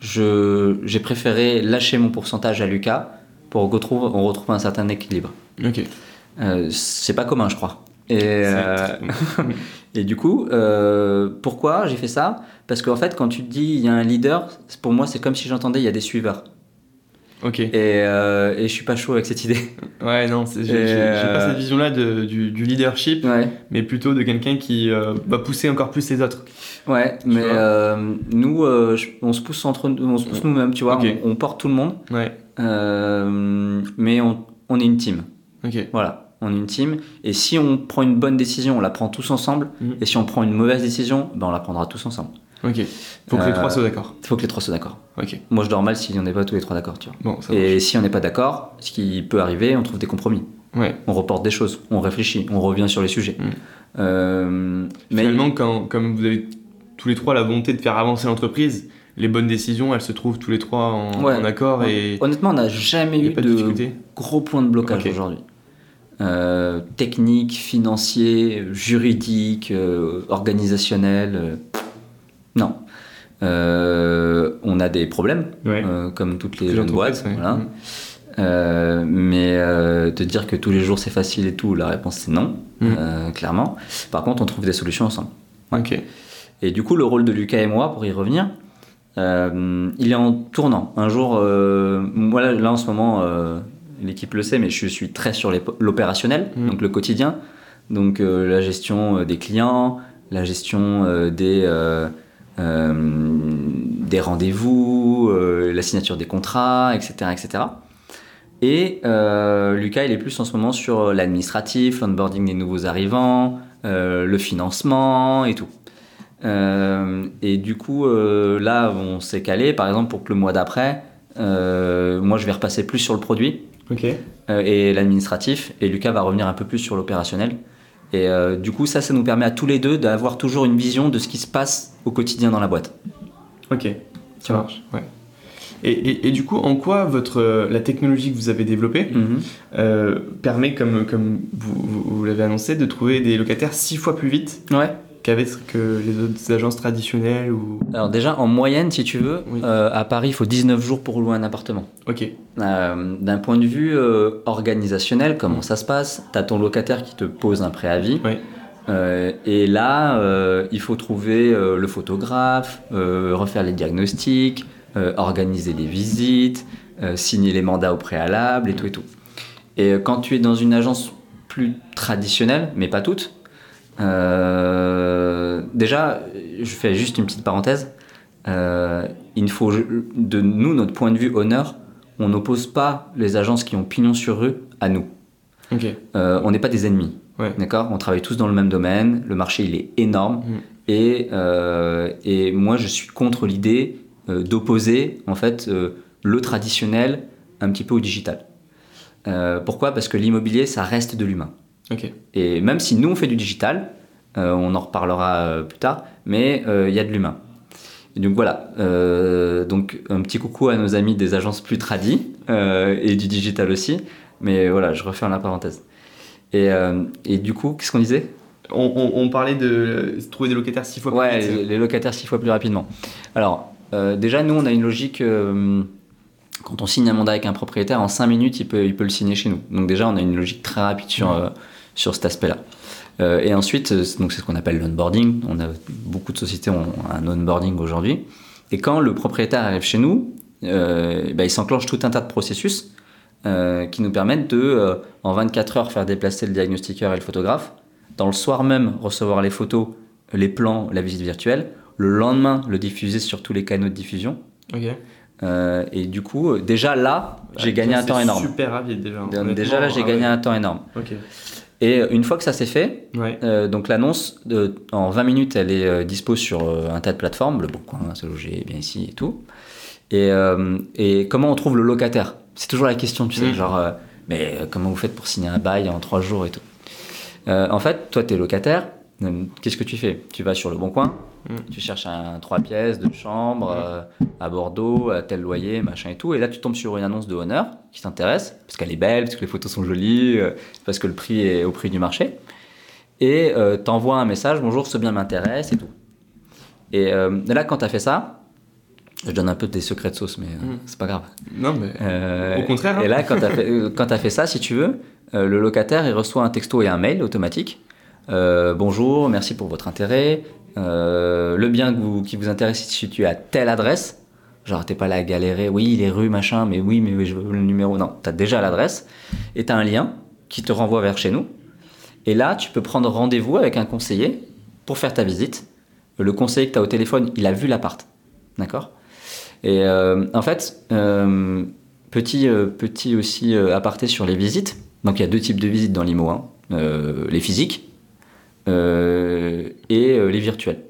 j'ai préféré lâcher mon pourcentage à Lucas pour qu'on retrouve, on retrouve un certain équilibre. Ok. Euh, c'est pas commun, je crois. Et, euh, [laughs] et du coup, euh, pourquoi j'ai fait ça? Parce qu'en fait, quand tu te dis il y a un leader, pour moi, c'est comme si j'entendais il y a des suiveurs. ok. Et, euh, et je suis pas chaud avec cette idée. [laughs] Ouais, non, j'ai j'ai pas euh, cette vision-là du, du leadership, Ouais. mais plutôt de quelqu'un qui euh, va pousser encore plus les autres. Ouais, mais euh, nous, euh, je- on se pousse entre, on se pousse nous-mêmes, tu vois. Ok. On, on porte tout le monde, Ouais. euh, mais on, on est une team. Ok. Voilà, on est une team. Et si on prend une bonne décision, on la prend tous ensemble. Mhm. Et si on prend une mauvaise décision, ben on la prendra tous ensemble. Ok. Faut que les Euh, trois soient d'accord. Il faut que les trois soient d'accord. Ok. Moi, je dors mal si on n'est pas tous les trois d'accord, tu vois. Bon, ça marche. Et si on n'est pas d'accord, ce qui peut arriver, on trouve des compromis. Ouais. On reporte des choses, on réfléchit, on revient sur les sujets. Mhm. Euh, mais Finalement, quand, comme vous avez tous les trois la volonté de faire avancer l'entreprise, les bonnes décisions, elles se trouvent tous les trois en, Ouais. en accord et honnêtement, on n'a jamais eu de, gros points de blocage aujourd'hui. Euh, technique, financier, juridique, euh, organisationnel. euh, non. On a des problèmes, Ouais. comme toutes les Les jeunes entreprises, boîtes. ouais. voilà. Mhm. Euh, mais te dire que tous les jours c'est facile et tout, la réponse c'est non, euh, clairement. Par contre, on trouve des solutions ensemble. Ok. Et du coup, le rôle de Lucas et moi, pour y revenir, euh, il est en tournant. Un jour, euh, moi là, là, en ce moment, euh, l'équipe le sait, mais je suis très sur l'opérationnel, Mm. donc le quotidien, donc euh, la gestion des clients, la gestion des des rendez-vous, la signature des contrats, etc., etc. Et Lucas, il est plus en ce moment sur l'administratif, l'onboarding des nouveaux arrivants, le financement et tout. Euh, et du coup, euh, là, on s'est calé, par exemple, pour que le mois d'après, euh, moi, je vais repasser plus sur le produit et l'administratif, et Lucas va revenir un peu plus sur l'opérationnel. Et du coup, ça, ça nous permet à tous les deux d'avoir toujours une vision de ce qui se passe au quotidien dans la boîte. Ok. Ça marche. Ouais. Et, et- et du coup, en quoi votre, la technologie que vous avez développée Mhm. euh, permet, comme, comme vous, vous- vous l'avez annoncé, de trouver des locataires six fois plus vite Ouais. Qu'avec que les autres agences traditionnelles ou... Alors déjà, en moyenne, si tu veux, Oui. euh, à Paris, il faut 19 jours pour louer un appartement. Ok. Euh, D'un point de vue euh, organisationnel, comment ça se passe? Tu as ton locataire qui te pose un préavis. Euh, et là, il faut trouver le photographe, refaire les diagnostics, organiser les visites, signer les mandats au préalable et tout et tout. Et quand tu es dans une agence plus traditionnelle, mais pas toutes, euh, déjà, je fais juste une petite parenthèse. Euh, il faut, de nous, notre point de vue honneur, on n'oppose pas les agences qui ont pignon sur rue à nous. Euh, on n'est pas des ennemis. Ouais. D'accord? On travaille tous dans le même domaine. Le marché, il est énorme. Mm. Et, euh, et moi, je suis contre l'idée d'opposer en fait le traditionnel un petit peu au digital. Pourquoi? Parce que l'immobilier, ça reste de l'humain. Et même si nous, on fait du digital, euh, on en reparlera euh, plus tard, mais euh, il y a de l'humain. Et donc voilà, donc un petit coucou à nos amis des agences plus tradies et du digital aussi. Mais voilà, je referme la parenthèse. Et, et du coup, qu'est-ce qu'on disait? On, on- on parlait de trouver des locataires six fois Ouais, plus vite. les locataires six fois plus rapidement. Alors, euh, déjà, nous, on a une logique. euh, quand on signe un mandat avec un propriétaire, en 5 minutes, il peut, il peut le signer chez nous. Donc, déjà, on a une logique très rapide sur, euh, sur cet aspect-là. Euh, et ensuite, euh, donc c'est ce qu'on appelle l'onboarding. On a beaucoup de sociétés ont un onboarding aujourd'hui. Et quand le propriétaire arrive chez nous, euh, bah, il s'enclenche tout un tas de processus euh, qui nous permettent de, en 24 heures, faire déplacer le diagnostiqueur et le photographe. Dans le soir même, recevoir les photos, les plans, la visite virtuelle. Le lendemain, le diffuser sur tous les canaux de diffusion. Euh, et du coup, déjà là, j'ai gagné un temps énorme. Super rapide déjà. Honnêtement. déjà là, j'ai Ah gagné un temps énorme. Et une fois que ça s'est fait, Ouais. euh, donc l'annonce, en 20 minutes, elle est euh, dispo sur euh, un tas de plateformes, le Bon Coin, Se Loger, bien ici et tout. Et, euh, et comment on trouve le locataire? C'est toujours la question, tu sais, Mm. genre, euh, mais comment vous faites pour signer un bail en 3 jours et tout? En fait, toi, tu es locataire, qu'est-ce que tu fais? Tu vas sur le Bon Coin, Mm. tu cherches un 3 pièces, de chambre, euh, à Bordeaux, à tel loyer, machin et tout, et là, tu tombes sur une annonce de honneur qui t'intéresse, parce qu'elle est belle, parce que les photos sont jolies, euh, parce que le prix est au prix du marché et euh, t'envoies un message bonjour ce bien m'intéresse et tout et euh, là quand t'as fait ça je donne un peu des secrets de sauce mais euh, Mm. c'est pas grave Non, mais. Au contraire, hein. et là quand t'as fait, quand t'as fait ça si tu veux le locataire il reçoit un texto et un mail automatique Euh, bonjour merci pour votre intérêt Euh, le bien vous- qui vous intéresse est situé à telle adresse genre t'es pas là à galérer oui les rues machin mais oui mais je veux le numéro non t'as déjà l'adresse et t'as un lien qui te renvoie vers chez nous et là, tu peux prendre rendez-vous avec un conseiller pour faire ta visite. Le conseiller que tu as au téléphone, il a vu l'appart. D'accord? Et euh, en fait, euh, petit, petit aussi aparté sur les visites. Donc, il y a deux types de visites dans l'IMO. hein. Les physiques et euh, les virtuelles.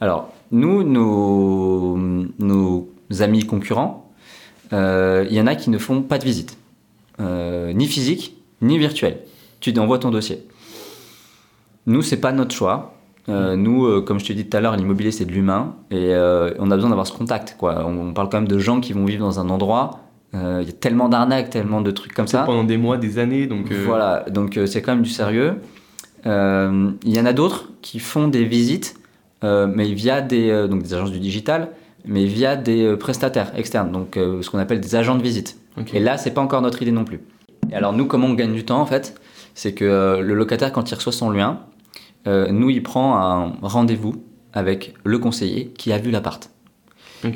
Alors, nous, nos, nos amis concurrents, euh, il y en a qui ne font pas de visite. Euh, ni physique, ni virtuelle. Tu envoies ton dossier. Nous, c'est pas notre choix. Euh, nous, euh, comme je te dis tout à l'heure, l'immobilier c'est de l'humain et euh, on a besoin d'avoir ce contact. Quoi. On, on parle quand même de gens qui vont vivre dans un endroit. euh, Il y a tellement d'arnaques, tellement de trucs comme ça. Pendant des mois, des années, donc. euh, Voilà, donc euh, c'est quand même du sérieux. Euh, Il y en a d'autres qui font des visites, euh, mais via des, euh, donc des agences du digital, mais via des prestataires externes, donc ce qu'on appelle des agents de visite. Et là, c'est pas encore notre idée non plus. Et alors, nous, comment on gagne du temps, en fait C'est que le locataire, quand il reçoit son lien, nous, il prend un rendez-vous avec le conseiller qui a vu l'appart.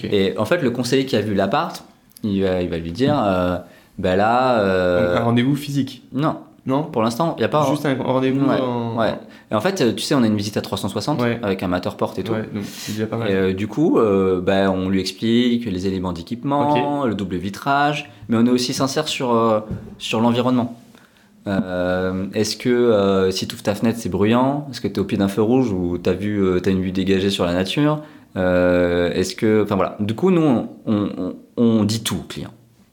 Et en fait, le conseiller qui a vu l'appart, il va, il va lui dire, euh, ben là... euh, un rendez-vous physique. non, Non Pour l'instant, il n'y a pas. Juste un rendez-vous Ouais, en... ouais. Et en fait, tu sais, on a une visite à 360 Ouais. avec un porte et tout. Ouais, donc c'est déjà pas mal. Et euh, du coup, euh, bah, on lui explique les éléments d'équipement, le double vitrage, mais on est aussi sincère sur, euh, sur l'environnement. Est-ce que si tu ouvres ta fenêtre, c'est bruyant? Est-ce que tu es au pied d'un feu rouge ou tu as, une vue dégagée sur la nature? Est-ce que. Enfin voilà. Du coup, nous, on, on- on dit tout au client.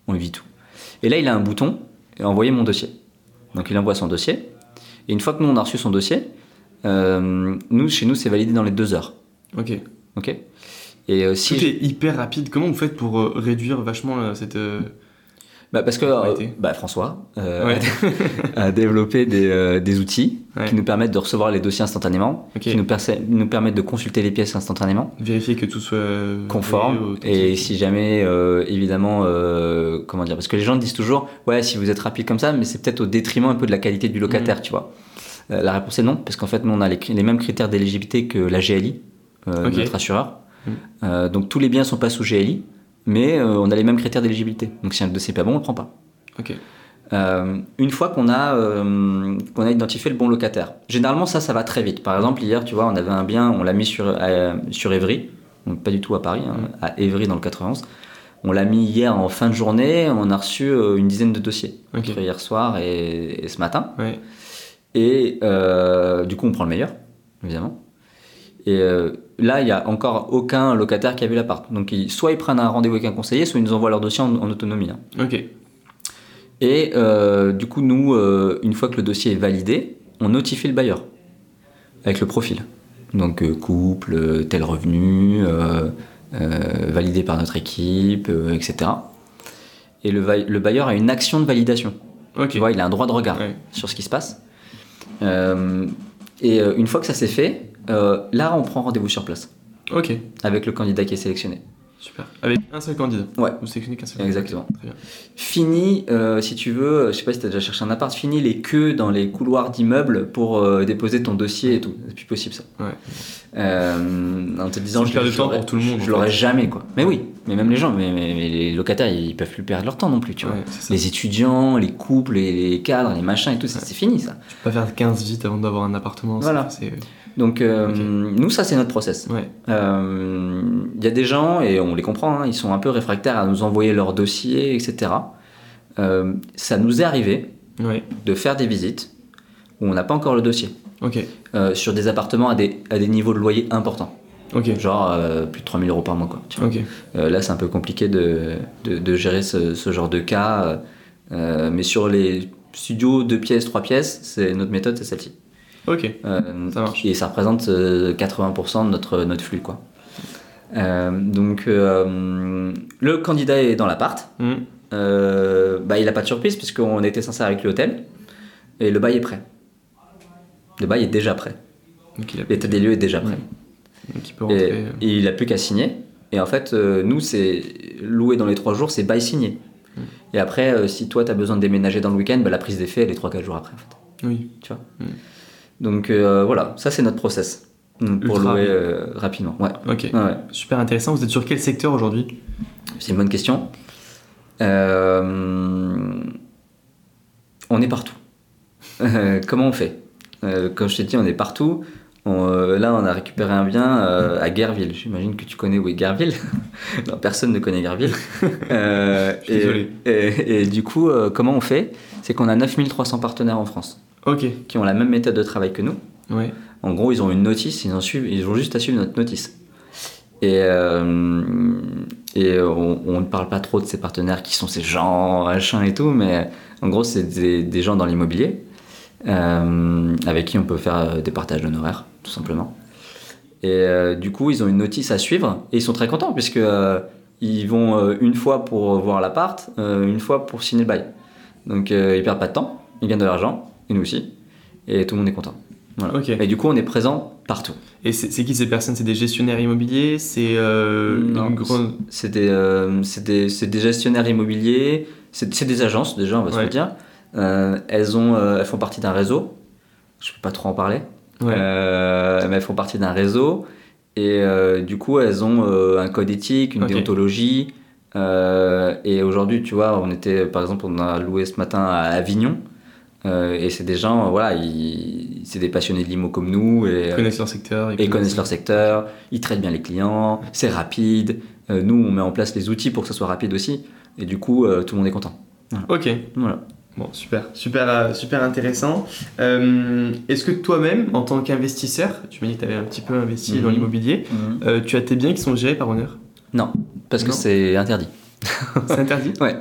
On lui dit tout. Et là, il a un bouton envoyer mon dossier. Donc, il envoie son dossier. Et une fois que nous, on a reçu son dossier, euh, nous, chez nous, c'est validé dans les deux heures. Ok. Ok? Et euh, si. Tout est hyper rapide. Comment vous faites pour euh, réduire vachement euh, cette. Bah, parce que euh, bah, François euh, Ouais. [laughs] a développé des, euh, des outils Ouais. qui nous permettent de recevoir les dossiers instantanément, qui nous, permettent de consulter les pièces instantanément, Vérifier que tout soit. conforme. Et si jamais, évidemment, comment dire Parce que les gens disent toujours, ouais, si vous êtes rapide comme ça, mais c'est peut-être au détriment un peu de la qualité du Mm. locataire, tu vois. La réponse est non, parce qu'en fait, nous, on a les, mêmes critères d'éligibilité que la GLI, notre assureur. Mm. Donc tous les biens sont pas sous GLI, mais euh, on a les mêmes critères d'éligibilité. Donc si un dossier n'est pas bon, on le prend pas. Euh, une fois qu'on a, euh, qu'on a identifié le bon locataire. Généralement, ça, ça va très vite. Par exemple, hier, tu vois, on avait un bien, on l'a mis sur, euh, sur Évry, donc pas du tout à Paris, hein, à Évry dans le 91. On l'a mis hier en fin de journée, on a reçu une dizaine de dossiers, Ok. entre hier soir et, et ce matin. Ouais. Et du coup, on prend le meilleur, évidemment. Et là, il n'y a encore aucun locataire qui a vu l'appart. Donc, ils- soit ils prennent un rendez-vous avec un conseiller, soit ils nous envoient leur dossier en, en autonomie. hein. Ok. Et euh, du coup, nous, euh, une fois que le dossier est validé, on notifie le bailleur avec le profil. Donc euh, couple, tel revenu, validé par notre équipe, etc. Et le, bailleur a une action de validation. Ok. Tu vois, il a un droit de regard Ouais. sur ce qui se passe. Et une fois que ça s'est fait, euh, là, on prend rendez-vous sur place Ok. avec le candidat qui est sélectionné. Super. Avec un seul candidat. Ouais. Vous sélectionnez qu'un seul Exactement. candidat. Très bien. Fini, euh, si tu veux, je sais pas si tu as déjà cherché un appart, fini les queues dans les couloirs d'immeubles pour euh, déposer ton dossier et tout. C'est plus possible ça. Ouais. Euh, en te disant, je, perte de je temps pour tout le monde, Je l'aurais jamais quoi. Mais oui, mais même les gens, mais, mais- mais les locataires, ils peuvent plus perdre leur temps non plus, tu vois. Ouais. Les étudiants, les couples, les, les cadres, les machins et tout, c'est c'est fini ça. Tu peux pas faire 15 visites avant d'avoir un appartement. Voilà. Donc euh, nous, ça c'est notre process. Ouais. Euh, Il y a des gens, et on les comprend, hein, ils sont un peu réfractaires à nous envoyer leur dossier, etc. Euh, ça nous est arrivé Ouais. de faire des visites où on n'a pas encore le dossier, sur des appartements à des, à des niveaux de loyer importants, genre euh, plus de 3000 euros par mois. Quoi, tu vois. Ok. Euh, là, c'est un peu compliqué de, de, de gérer ce, ce genre de cas, euh, mais sur les studios 2 pièces, 3 pièces, c'est, notre méthode, c'est celle-ci. Ok. Euh, Ça marche. Et ça représente euh, 80% de notre, notre flux. Quoi. Euh, donc, euh, le candidat est dans l'appart. Euh, bah, il n'a pas de surprise puisqu'on était sincère avec l'hôtel et le bail est prêt. Le bail est déjà prêt. L'état des lieux est déjà prêt. Donc il peut Et, rentrer. euh. et il a plus qu'à signer. Et en fait, euh, nous, c'est loué dans les 3 jours, c'est bail signé. Mm. Et après, euh, si toi, tu as besoin de déménager dans le week-end, bah, la prise d'effet, elle est 3-4 jours après. En fait, Oui. tu vois Mm. Donc euh, voilà, ça, c'est notre process. Donc, pour louer euh, rapidement. Ouais. Ok. Ouais. Super intéressant. Vous êtes sur quel secteur aujourd'hui? C'est une bonne question. Euh, on est partout. Comment on fait? Comme je t'ai dit, on est partout. On, euh, là, on a récupéré un bien euh, à Guerville. J'imagine que tu connais où est Guerville. [laughs] non, personne ne connaît Guerville. [laughs] Euh, Je suis et, désolé. Et, et du coup, comment on fait? C'est qu'on a 9300 partenaires en France Ok. qui ont la même méthode de travail que nous. Ouais. En gros, ils ont une notice, ils, en suivent, ils ont juste à suivre notre notice. Et, euh, et on, on ne parle pas trop de ces partenaires qui sont ces gens, machin et tout, mais en gros, c'est des, des gens dans l'immobilier euh, avec qui on peut faire euh, des partages d'honoraires, tout simplement. Et euh, du coup, ils ont une notice à suivre et ils sont très contents puisque ils vont une fois pour voir l'appart, une fois pour signer le bail. Donc ils perdent pas de temps, ils gagnent de l'argent, et nous aussi, et tout le monde est content. Voilà. Et du coup, on est présent partout. Et c'est qui ces personnes? C'est des gestionnaires immobiliers? C'est euh, grande. C'est des, euh, des, des gestionnaires immobiliers, c'est des agences déjà, on va se le dire. Euh, elles, ont, euh, elles font partie d'un réseau. Je peux pas trop en parler. Ouais. Euh, mais elles font partie d'un réseau. Et du coup, elles ont un code éthique, une déontologie. Et aujourd'hui, tu vois, on était, par exemple, on a loué ce matin à Avignon. Euh, et c'est des gens, voilà, ils- c'est des passionnés de l'IMO comme nous. Et, Ils connaissent leur secteur. et ils connaissent leur secteur, ils traitent bien les clients, c'est rapide. Euh, nous, on met en place les outils pour que ça soit rapide aussi. Et du coup, euh, tout le monde est content. Ok. Voilà. Bon, super, super, euh, super intéressant. Euh, Est-ce que toi-même, en tant qu'investisseur, tu m'as dit que tu avais un petit peu investi dans Mhm. l'immobilier, euh, tu as tes biens qui sont gérés par honneur Non, parce que c'est interdit. C'est interdit? [laughs] Ouais.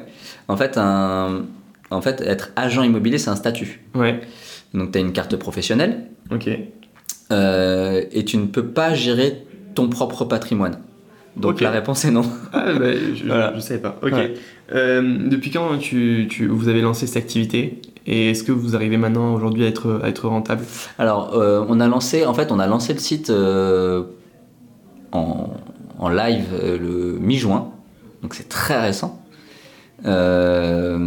En fait, un... en fait, être agent immobilier, c'est un statut. Ouais. Donc, tu as une carte professionnelle Ok. euh, et tu ne peux pas gérer ton propre patrimoine. Donc, la réponse est non. Ah, bah, je, [laughs] Voilà. je savais pas. Ok. Ouais. Euh, depuis quand tu, tu- vous avez lancé cette activité? Et est-ce que vous arrivez maintenant aujourd'hui à être, à être rentable? Alors, euh, on a lancé, en fait, on a lancé le site euh, en, en live le mi-juin, donc c'est très récent. Euh,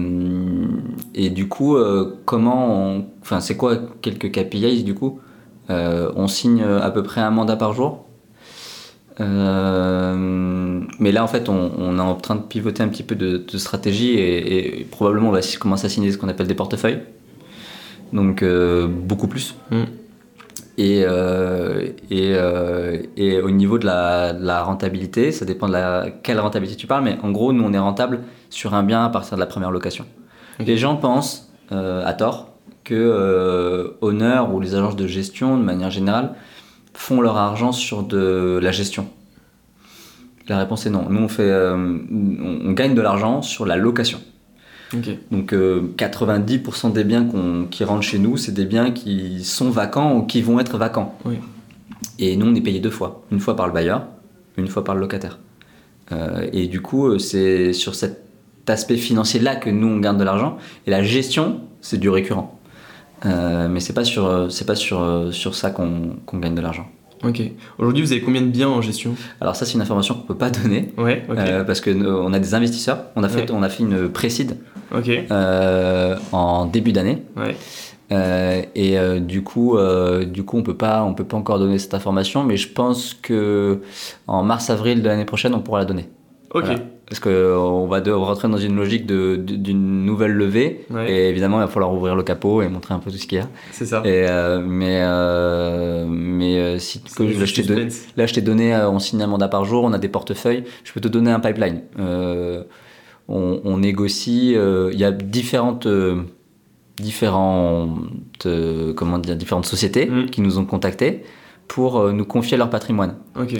et du coup, euh, comment on, enfin, c'est quoi quelques KPIs du coup? Euh, On signe à peu près un mandat par jour? Euh, mais là, en fait, on, on est en train de pivoter un petit peu de, de stratégie et, et probablement on va si- commencer à signer ce qu'on appelle des portefeuilles. Donc, euh, beaucoup plus. Mm. Et, euh, et, et au niveau de la, de la rentabilité, ça dépend de la, quelle rentabilité tu parles, mais en gros, nous, on est rentable sur un bien à partir de la première location. Les gens pensent, euh, à tort, que euh, Honor ou les agences de gestion, de manière générale, font leur argent sur de la gestion. La réponse est non. Nous, on, fait, euh, on, on gagne de l'argent sur la location. Donc euh, 90% des biens qui rentrent chez nous, c'est des biens qui sont vacants ou qui vont être vacants. Oui. Et nous, on est payé deux fois. Une fois par le bailleur, une fois par le locataire. Euh, et du coup, euh, c'est sur cet aspect financier-là que nous, on gagne de l'argent. Et la gestion, c'est du récurrent. Euh, mais c'est pas sur, euh, c'est pas sur, euh, sur ça qu'on qu'on gagne de l'argent. Ok. Aujourd'hui, vous avez combien de biens en gestion? Alors ça, c'est une information qu'on peut pas donner. Ouais. Euh, parce que on a des investisseurs. On a fait, Ouais. on a fait une précide ok. euh, en début d'année. Ouais. Euh, et euh, du coup, euh, du coup, on peut pas, on peut pas encore donner cette information, mais je pense que en mars-avril de l'année prochaine, on pourra la donner. Ok. Voilà. Parce que euh, va de- rentrer dans une logique d'une nouvelle levée, Ouais. et évidemment, il va falloir ouvrir le capot et montrer un peu tout ce qu'il y a. C'est ça. Et euh, mais euh, mais si que là, je t'ai donné, suspense. là, je t'ai donné, on signe un mandat par jour, on a des portefeuilles. Je peux te donner un pipeline. Euh, on, on négocie. Il y a différentes, différentes, comment dire, différentes sociétés Mm. qui nous ont contactés pour nous confier leur patrimoine. Ok.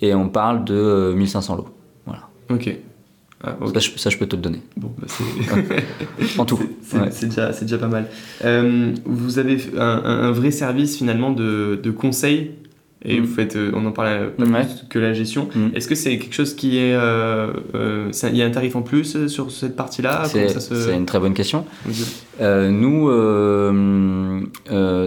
Et on parle de euh, 1500 lots. Voilà. Ok. Ah. Ça, je, ça, je peux te le donner. Bon, bah. En tout. [laughs] C'est Ouais. déjà, pas mal. Euh, vous avez un, vrai service finalement de, de conseil et Mm. vous faites, euh, on en parle euh, pas Ouais. plus que la gestion. Mm. Est-ce que c'est quelque chose qui est, euh, euh, il y a un tarif en plus sur cette partie-là? C'est se- une très bonne question. Euh, nous,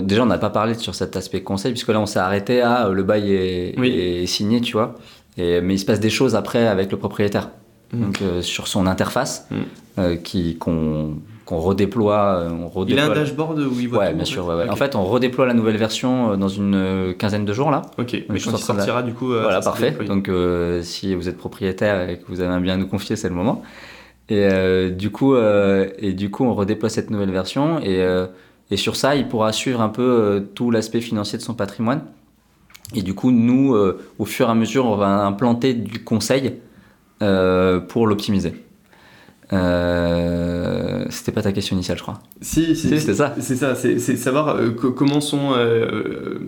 déjà, on n'a pas parlé sur cet aspect conseil, puisque là, on s'est arrêté à le bail est, Oui. est signé, tu vois. Et, mais il se passe des choses après avec le propriétaire. Mm. Donc, euh, sur son interface, Mm. euh, qui qu'on qu'on redéploie, euh, on Il redéploie. a un dashboard où il voit Ouais, tout, bien en sûr. fait ouais, ouais. Ok. En fait, on redéploie la nouvelle version dans une quinzaine de jours là. Ok, mais je quand il de la- sortira du coup. Voilà, parfait. Donc, si vous êtes propriétaire et que vous avez un bien à nous confier, c'est le moment. Et du coup, et du coup, on redéploie cette nouvelle version et, et sur ça, il pourra suivre un peu tout l'aspect financier de son patrimoine. Et du coup, nous, euh, au fur et à mesure, on va implanter du conseil euh, pour l'optimiser. Euh, C'était pas ta question initiale, je crois. Si, si, Si, c'était ça. C'est ça, c'est savoir euh, co- comment sont. euh,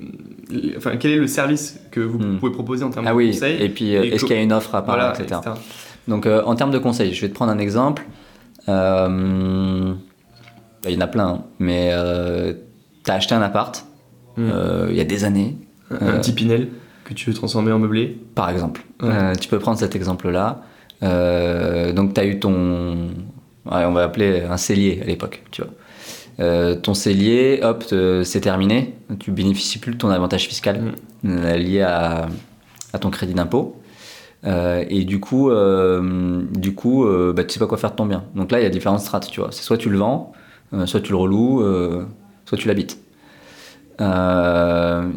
les- enfin, quel est le service que vous Hmm. pouvez proposer en termes Ah de oui, conseil et puis est-ce qu'il y a une offre à part, voilà, etc. etc. Donc en termes de conseils, je vais te prendre un exemple. Il y en a plein, hein. mais tu as acheté un appart Hmm. il y a des années, Un euh, petit Pinel que tu veux transformer en meublé. par exemple. Ouais. Euh, tu peux prendre cet exemple-là. Euh, donc tu as eu ton... ouais, on va appeler un cellier à l'époque, tu vois. Euh, ton cellier, hop, c'est terminé. Tu bénéficies plus de ton avantage fiscal euh, lié à, à ton crédit d'impôt. Et du coup, du coup bah, tu sais pas quoi faire de ton bien. Donc là, il y a différentes strates, tu vois. C'est soit tu le vends, soit tu le reloues, soit tu l'habites.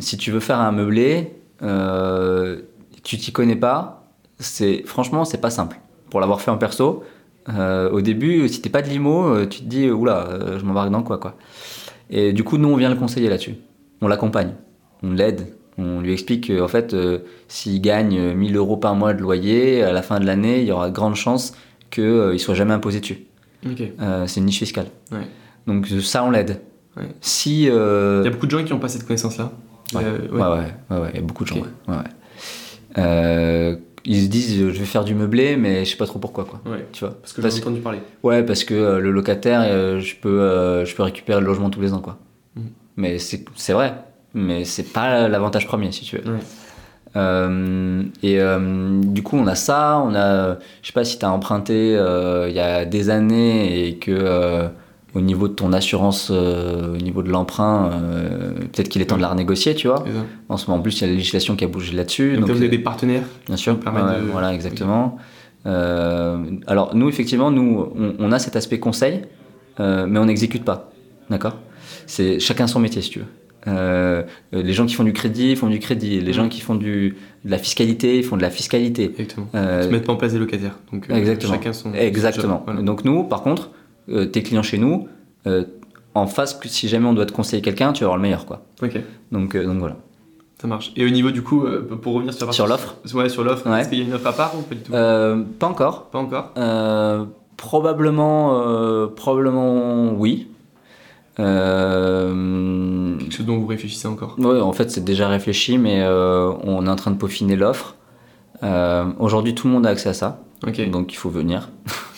Si tu veux faire un meublé, euh, tu t'y connais pas, c'est franchement, c'est pas simple. Pour l'avoir fait en perso, Euh, au début, si t'es pas de limo, euh, tu te dis, oula, je m'embarque dans quoi, quoi. Et du coup, nous, on vient le conseiller là-dessus. On l'accompagne, on l'aide, on lui explique qu'en fait, euh, s'il gagne euh, 1000 euros par mois de loyer, à la fin de l'année, il y aura de grandes chances qu'il ne soit jamais imposé dessus. Ok. Euh, c'est une niche fiscale. Ouais. Donc ça, on l'aide. Ouais. Si... Il y a beaucoup de gens qui n'ont pas cette connaissance-là. Ouais. Euh, Ouais, ouais, ouais, il y a beaucoup de gens. Ok. ouais, ouais, ouais. Euh, ils se disent, je vais faire du meublé, mais je sais pas trop pourquoi, quoi. Ouais. Tu vois Parce que j'en ai Parce- entendu parler. Ouais, parce que euh, le locataire, je, peux, je peux récupérer le logement tous les ans, quoi. Mhm. Mais c'est c'est vrai, mais c'est pas l'avantage premier, si tu veux. Euh, et euh, du coup, on a ça, on a, je sais pas si tu as emprunté euh, il y a des années et que au niveau de ton assurance, euh, au niveau de l'emprunt, euh, peut-être qu'il est temps de la renégocier, tu vois. En ce moment, en plus, il y a la législation qui a bougé là-dessus. Donc, vous avez euh, des partenaires. Bien sûr, de- voilà, exactement. Alors nous, effectivement, nous, on, on a cet aspect conseil, mais on n'exécute pas, d'accord? C'est chacun son métier, si tu veux. Euh, les gens qui font du crédit font du crédit, les gens qui font du, de la fiscalité font de la fiscalité. Exactement. Euh, Ils se mettent pas en place des locataires. Donc, euh, Exactement. chacun son. Exactement. son job. Voilà. Donc nous, par contre, euh, tes clients chez nous, euh, en face, si jamais on doit te conseiller quelqu'un, tu vas avoir le meilleur, quoi. Donc, euh, donc voilà. ça marche. Et au niveau du coup, pour revenir sur l'offre Ouais, sur l'offre. Ouais. Est-ce qu'il y a une offre à part ou pas du tout Pas encore. Pas encore. Probablement, probablement oui. Euh, Quelque chose dont vous réfléchissez encore. ouais, en fait, c'est déjà réfléchi, mais euh, on est en train de peaufiner l'offre. Euh, Aujourd'hui, tout le monde a accès à ça, donc il faut venir. [laughs]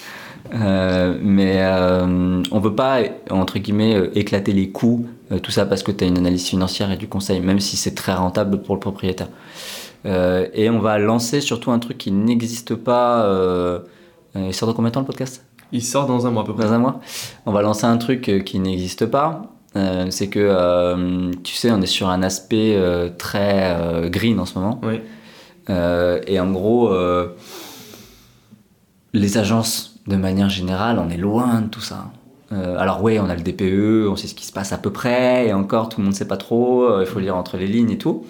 Euh, mais euh, on veut pas, entre guillemets, euh, éclater les coûts, euh, tout ça parce que tu as une analyse financière et du conseil, même si c'est très rentable pour le propriétaire. Et on va lancer surtout un truc qui n'existe pas. Il sort dans combien de temps le podcast? Il sort dans un mois à peu près. dans un mois? On va lancer un truc qui n'existe pas. C'est que, tu sais, on est sur un aspect très green en ce moment. Et en gros, les agences, de manière générale, on est loin de tout ça. Euh, alors oui, on a le DPE, on sait ce qui se passe à peu près, et encore, tout le monde ne sait pas trop, euh, il faut lire entre les lignes et tout.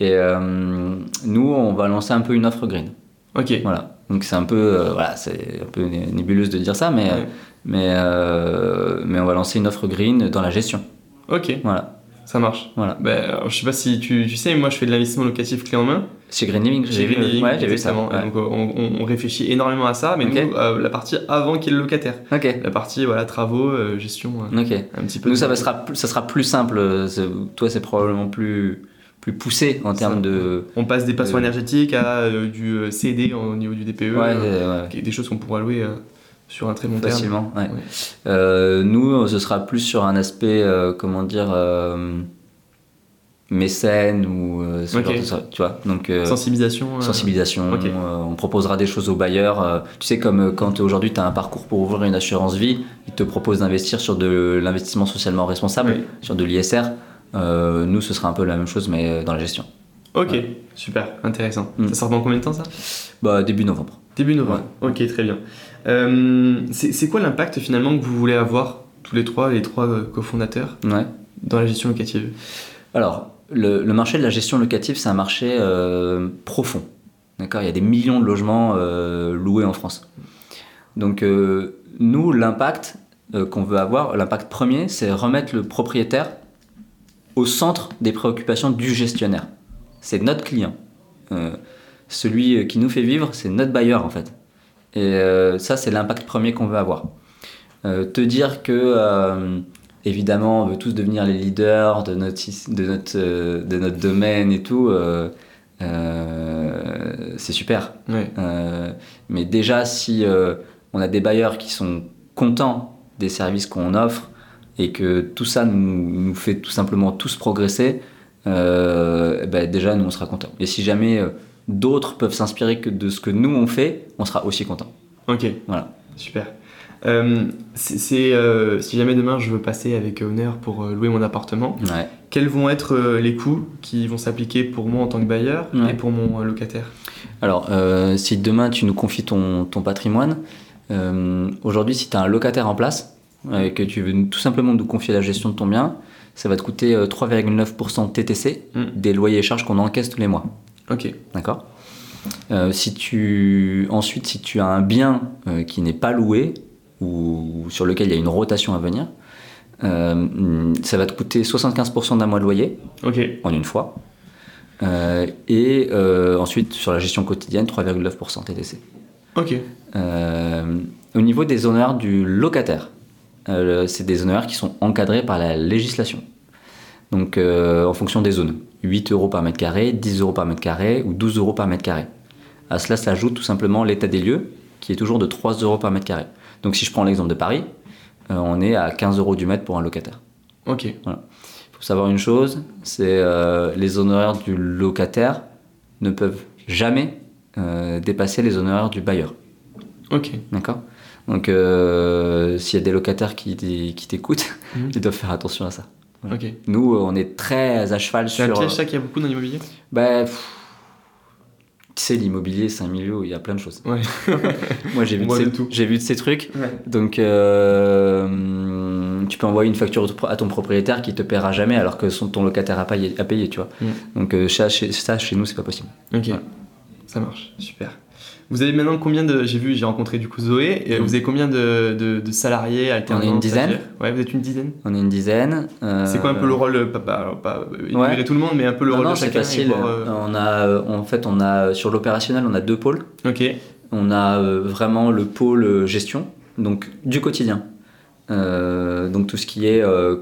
Et euh, nous, on va lancer un peu une offre green. Ok. Voilà. Donc c'est un peu, voilà, c'est un peu né- nébuleuse de dire ça, mais, Ouais. mais, mais on va lancer une offre green dans la gestion. Ok, Voilà. Ça marche. Voilà. Ben, alors, je sais pas si tu, tu sais, moi je fais de l'investissement locatif clé en main. Chez Green Living, j'ai vu, Living, ouais, j'ai vu ça. ouais. Donc on, on- réfléchit énormément à ça, mais Ok. nous, euh, la partie avant qu'il y ait le locataire. Ok. La partie voilà, travaux, euh, gestion, euh, Ok. un petit peu. Nous, de- ça sera, plus- ça sera plus simple. euh, c'est- Toi, c'est probablement plus, plus poussé en termes de. On passe des passoires Euh, énergétiques à euh, du euh, CD au niveau du DPE, Ouais, ouais, des choses qu'on pourra louer sur un très long terme. facilement. ouais. Ouais. Euh, nous, ce sera plus sur un aspect, euh, comment dire, euh, mécène ou ce Ok. genre de ça, tu vois. Donc, Sensibilisation. sensibilisation, on proposera des choses aux bailleurs. tu sais, comme quand aujourd'hui tu as un parcours pour ouvrir une assurance vie, ils te proposent d'investir sur de l'investissement socialement responsable, Oui. sur de l'ISR. Nous, ce sera un peu la même chose, mais dans la gestion. Ok, Ouais. super, intéressant. Mm. Ça sort dans combien de temps ça? Bah, début novembre. Début novembre. Ok, très bien. Euh, c'est quoi l'impact finalement que vous voulez avoir, tous les trois, les trois euh, cofondateurs, Ouais. dans la gestion locative? Alors, le, le marché de la gestion locative, c'est un marché euh, profond. D'accord? Il y a des millions de logements euh, loués en France. Donc, euh, nous, l'impact qu'on veut avoir, l'impact premier, c'est remettre le propriétaire au centre des préoccupations du gestionnaire. C'est notre client. Celui qui nous fait vivre, c'est notre bailleur en fait. Et euh, ça, c'est l'impact premier qu'on veut avoir. Euh, te dire que, euh, évidemment, on veut tous devenir les leaders de notre, sys- de notre, de notre domaine et tout, euh, euh, c'est super. Euh, mais déjà, si on a des bailleurs qui sont contents des services qu'on offre et que tout ça nous, nous fait tout simplement tous progresser, euh, ben déjà, nous, on sera contents. Et si jamais d'autres peuvent s'inspirer que de ce que nous, on fait, on sera aussi contents. Ok, Voilà. super. Euh, c'est- euh, si jamais demain je veux passer avec Owner pour euh, louer mon appartement, Ouais. quels vont être les coûts qui vont s'appliquer pour moi en tant que bailleur Ouais. et pour mon locataire? Alors, si demain tu nous confies ton, ton patrimoine, aujourd'hui, si tu as un locataire en place et que tu veux tout simplement nous confier la gestion de ton bien, ça va te coûter euh, 3,9% TTC Mm. des loyers et charges qu'on encaisse tous les mois. Ok, D'accord Euh, si tu, ensuite, si tu as un bien euh, qui n'est pas loué ou sur lequel il y a une rotation à venir, euh, ça va te coûter 75% d'un mois de loyer en une fois. Et ensuite, sur la gestion quotidienne, 3,9% TTC. Ok. Au niveau des honoraires du locataire, c'est des honoraires qui sont encadrés par la législation. Donc, en fonction des zones. 8 euros par mètre carré, 10 euros par mètre carré ou 12 euros par mètre carré. À cela s'ajoute tout simplement l'état des lieux, qui est toujours de 3 euros par mètre carré. Donc, si je prends l'exemple de Paris, euh, on est à 15 euros du mètre pour un locataire. Ok. Il faut savoir une chose, c'est euh, les honoraires du locataire ne peuvent jamais euh, dépasser les honoraires du bailleur. Ok. D'accord? Donc, s'il y a des locataires qui, qui t'écoutent, Mhm. [laughs] ils doivent faire attention à ça. Nous, on est très à cheval C'est un sur. piège ça qu'il y a beaucoup dans l'immobilier? Bah, sais, l'immobilier, c'est un milieu où il y a plein de choses. Ouais. [laughs] Moi, j'ai vu, de ces- de tout. j'ai vu de ces trucs. Ouais. Donc, euh, tu peux envoyer une facture à ton propriétaire qui te paiera jamais alors que son, ton locataire a payé, a payé tu vois. Mm. Donc, euh, ça, chez, ça, chez nous, c'est pas possible. Ok. Ça marche. Super. Vous avez maintenant combien de. J'ai vu, j'ai rencontré du coup Zoé. Et Mhm. vous avez combien de, de, de salariés alternants On est une dizaine. Ouais, vous êtes une dizaine. On est une dizaine. euh, C'est quoi un peu le rôle, euh, pas, pas, pas Ouais. tout le monde, mais un peu le Non, rôle non, de chacun facile. euh, On a, euh, en fait, on a sur l'opérationnel, on a deux pôles. Ok. On a euh, vraiment le pôle euh, gestion, donc du quotidien. Euh, donc tout ce qui est euh,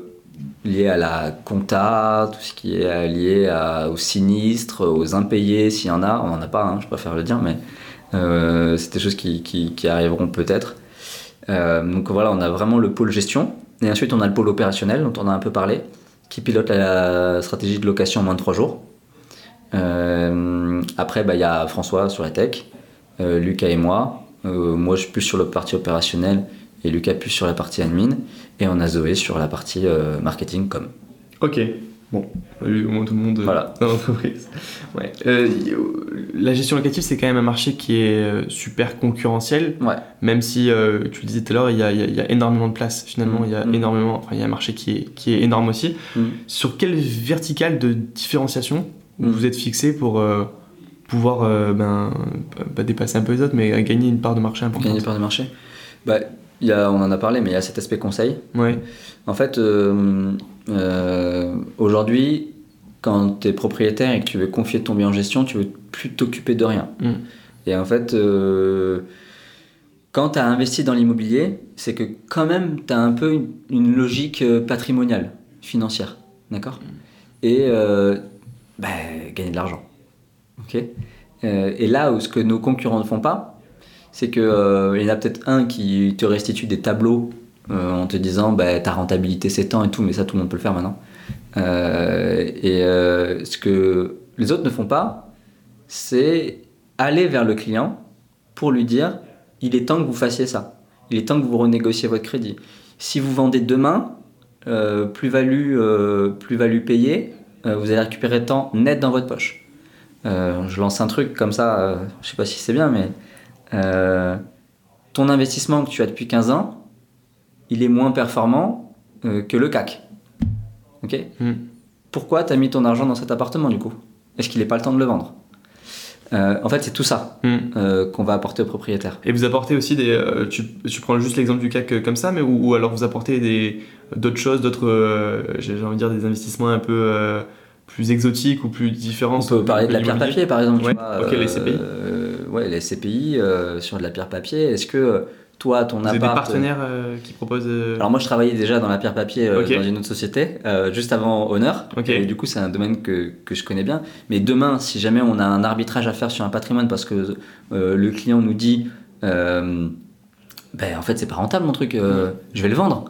lié à la compta, tout ce qui est euh, lié à- aux sinistres, aux impayés, s'il y en a. On n'en a pas, hein, je préfère le dire, mais euh, c'est des choses qui, qui- arriveront peut-être. Euh, donc voilà, on a vraiment le pôle gestion. Et ensuite, on a le pôle opérationnel, dont on a un peu parlé, qui pilote la stratégie de location en moins de 3 jours. Euh, après, bah, il y a François sur la tech, euh, Lucas et moi. Euh, moi, je suis plus sur la partie opérationnelle et Lucas plus sur la partie admin. Et on a Zoé sur la partie euh, marketing com. Ok. Bon, au moins tout le monde euh, Voilà. [laughs] dans l'entreprise. Ouais. Euh, la gestion locative, c'est quand même un marché qui est euh, super concurrentiel, Ouais. même si, euh, tu le disais tout à l'heure, il y y y a énormément de place. Finalement, il y a Mm. énormément, enfin, il y a un marché qui est, qui est énorme aussi. Mm. Sur quelle verticale de différenciation Mm. vous êtes fixé pour euh, pouvoir ben, pas dépasser un peu les autres, mais gagner une part de marché importante? Gagner part de marché bah, y a, On en a parlé, mais il y a cet aspect conseil. Ouais. En fait, euh, aujourd'hui, quand tu es propriétaire et que tu veux confier ton bien en gestion, tu veux plus t'occuper de rien. Mm. Et en fait, euh, quand tu as investi dans l'immobilier, c'est que quand même, tu as un peu une, une logique euh, patrimoniale, financière. D'accord? Et euh, bah, gagner de l'argent. Ok? Et là où ce que nos concurrents ne font pas, c'est qu'il il y en a peut-être un qui te restitue des tableaux euh, en te disant bah, ta rentabilité c'est tant et tout, mais ça tout le monde peut le faire maintenant. Euh, et euh, ce que les autres ne font pas, c'est aller vers le client pour lui dire il est temps que vous fassiez ça. Il est temps que vous renégociez votre crédit. Si vous vendez demain, plus-value euh, plus-value payée, vous allez récupérer tant net dans votre poche. Je lance un truc comme ça, euh, je sais pas si c'est bien, mais ton investissement que tu as depuis 15 ans, il est moins performant euh, que le CAC. Ok Mm. Pourquoi tu as mis ton argent dans cet appartement du coup? Est-ce qu'il n'est pas le temps de le vendre? Euh, En fait, c'est tout ça Mm. euh, qu'on va apporter au propriétaire. Et vous apportez aussi des. euh, tu, tu prends juste l'exemple du CAC comme ça, mais ou, ou alors vous apportez des d'autres choses, d'autres. j'ai envie de dire des investissements un peu plus exotiques ou plus différents. On peut parler de la pierre papier par exemple. tu Ouais, vois, les CPI. ouais, les CPI sur de la pierre papier. Est-ce que toi, ton Vous avez appart. des partenaires euh, qui proposent. euh, Alors moi, je travaillais déjà dans la pierre papier euh, dans une autre société, euh, juste avant Honor. Et du coup, c'est un domaine que, que je connais bien. Mais demain, si jamais on a un arbitrage à faire sur un patrimoine parce que euh, le client nous dit, euh, ben en fait, c'est pas rentable mon truc, euh, je vais le vendre.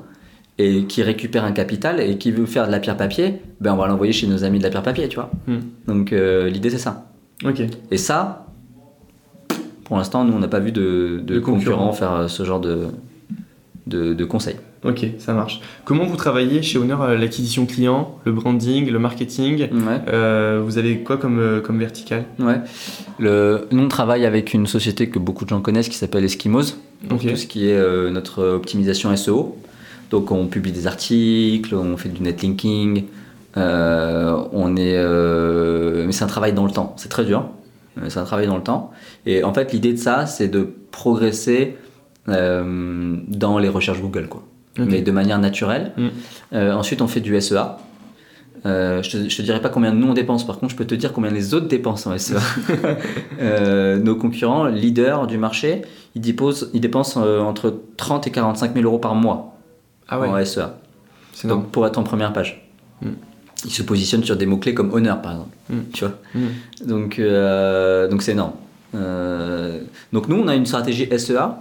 Et qui récupère un capital et qui veut faire de la pierre papier, ben on va l'envoyer chez nos amis de la pierre papier, tu vois. Hmm. Donc euh, l'idée c'est ça. Et ça, pour l'instant, nous on n'a pas vu de, de De concurrents. concurrents faire euh, ce genre de, de, de conseils. Ok, ça marche. Comment vous travaillez chez Honor euh, l'acquisition client, le branding, le marketing Ouais. Euh, Vous avez quoi comme, comme vertical? Ouais. Le, nous, on travaille avec une société que beaucoup de gens connaissent qui s'appelle Eskimos, pour tout ce qui est euh, notre optimisation SEO. Donc, on publie des articles, on fait du netlinking. euh, on est, mais c'est un travail dans le temps, c'est très dur. Euh, C'est un travail dans le temps. Et en fait, l'idée de ça, c'est de progresser euh, dans les recherches Google, quoi. Mais de manière naturelle. Mm. Euh, ensuite, on fait du SEA. Euh, je, te, je te dirai pas combien nous on dépense, par contre, je peux te dire combien les autres dépensent en SEA. [laughs] Euh, nos concurrents, leaders du marché, ils dépensent, ils dépensent euh, entre 30 et 45 000 euros par mois Ah en SEA. Donc pour être en première page. Mm. Ils se positionnent sur des mots-clés comme honneur, par exemple. Mm. Tu vois Mm. donc, euh, donc c'est énorme. Euh, donc nous, on a une stratégie SEA,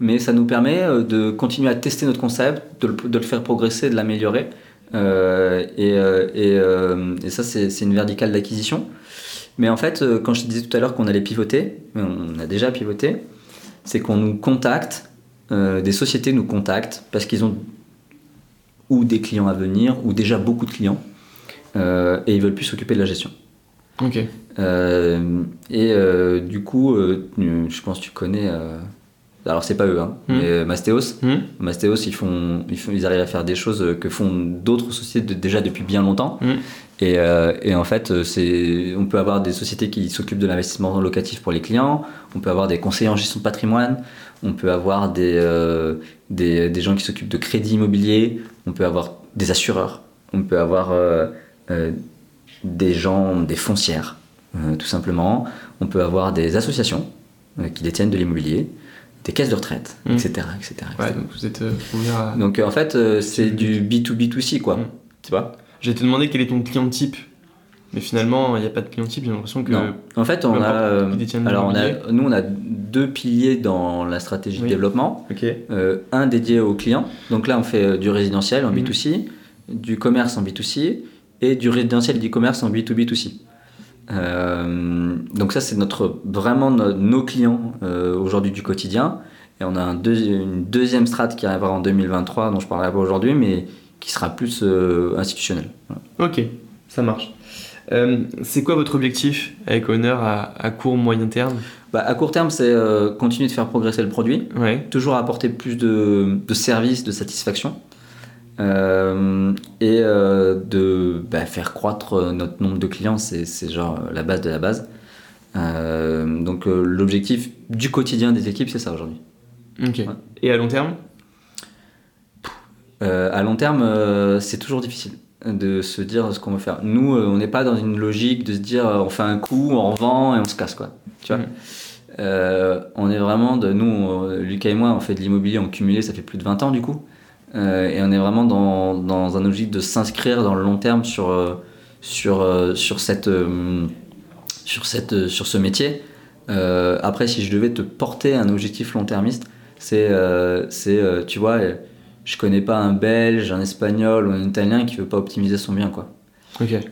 mais ça nous permet euh, de continuer à tester notre concept, de le, de le faire progresser, de l'améliorer. Euh, et, et, et ça, c'est une verticale d'acquisition. Mais en fait, quand je te disais tout à l'heure qu'on allait pivoter, on a déjà pivoté, c'est qu'on nous contacte, des sociétés nous contactent parce qu'ils ont ou des clients à venir, ou déjà beaucoup de clients, euh, et ils veulent plus s'occuper de la gestion. Ok. Euh, et euh, du coup, je pense que tu connais. alors, c'est pas eux, hein, Hmm. mais Mastéos. Hmm. Mastéos, ils, font, ils, font, ils arrivent à faire des choses que font d'autres sociétés de- déjà depuis bien longtemps. Hmm. Et, et en fait, c'est, on peut avoir des sociétés qui s'occupent de l'investissement locatif pour les clients, on peut avoir des conseillers en gestion de patrimoine, on peut avoir des, des, des gens qui s'occupent de crédit immobilier, on peut avoir des assureurs, on peut avoir des gens, des foncières, euh, tout simplement. On peut avoir des associations euh, qui détiennent de l'immobilier, des caisses de retraite, etc., etc., etc. Donc vous êtes euh, ouvert à. Donc euh, en fait, euh, c'est du B2B2C, quoi. Mm. Tu vois J'ai te demandé quel est ton client type. Mais finalement, il n'y a pas de client type, j'ai l'impression que. Non. En fait, on a, euh, alors on a, l'immobilier. nous on a deux piliers dans la stratégie Oui. de développement. Euh, un dédié aux clients. Donc là, on fait euh, du résidentiel en Mhm. B2C, du commerce en B2C et du résidentiel et du commerce en B2B2C. Euh, donc ça, c'est notre vraiment no- nos clients euh, aujourd'hui du quotidien. Et on a un deuxi- une deuxième strate qui arrivera en 2023, dont je parlerai pas aujourd'hui, mais qui sera plus euh, institutionnelle. Voilà. Ok, ça marche. Euh, c'est quoi votre objectif avec Honor à, à court, moyen terme? Bah, à court terme, c'est continuer de faire progresser le produit. Ouais. toujours apporter plus de, de services, de satisfaction, euh, et euh, de bah, faire croître euh, notre nombre de clients, c'est genre la base de la base. Euh, donc l'objectif du quotidien des équipes, c'est ça aujourd'hui. Ok. Et à long terme? À long terme, c'est toujours difficile de se dire ce qu'on veut faire. Nous, on n'est pas dans une logique de se dire on fait un coup, on revend et on se casse quoi. Tu vois? Euh, On est vraiment de nous, on- Lucas et moi, on fait de l'immobilier en cumulé, ça fait plus de 20 ans du coup, Euh, et on est vraiment dans, dans un objectif de s'inscrire dans le long terme sur euh, sur euh, sur cette sur cette sur ce métier. Euh, après, si je devais te porter un objectif long-termiste, c'est euh, c'est tu vois. je connais pas un Belge, un Espagnol ou un Italien qui veut pas optimiser son bien, quoi.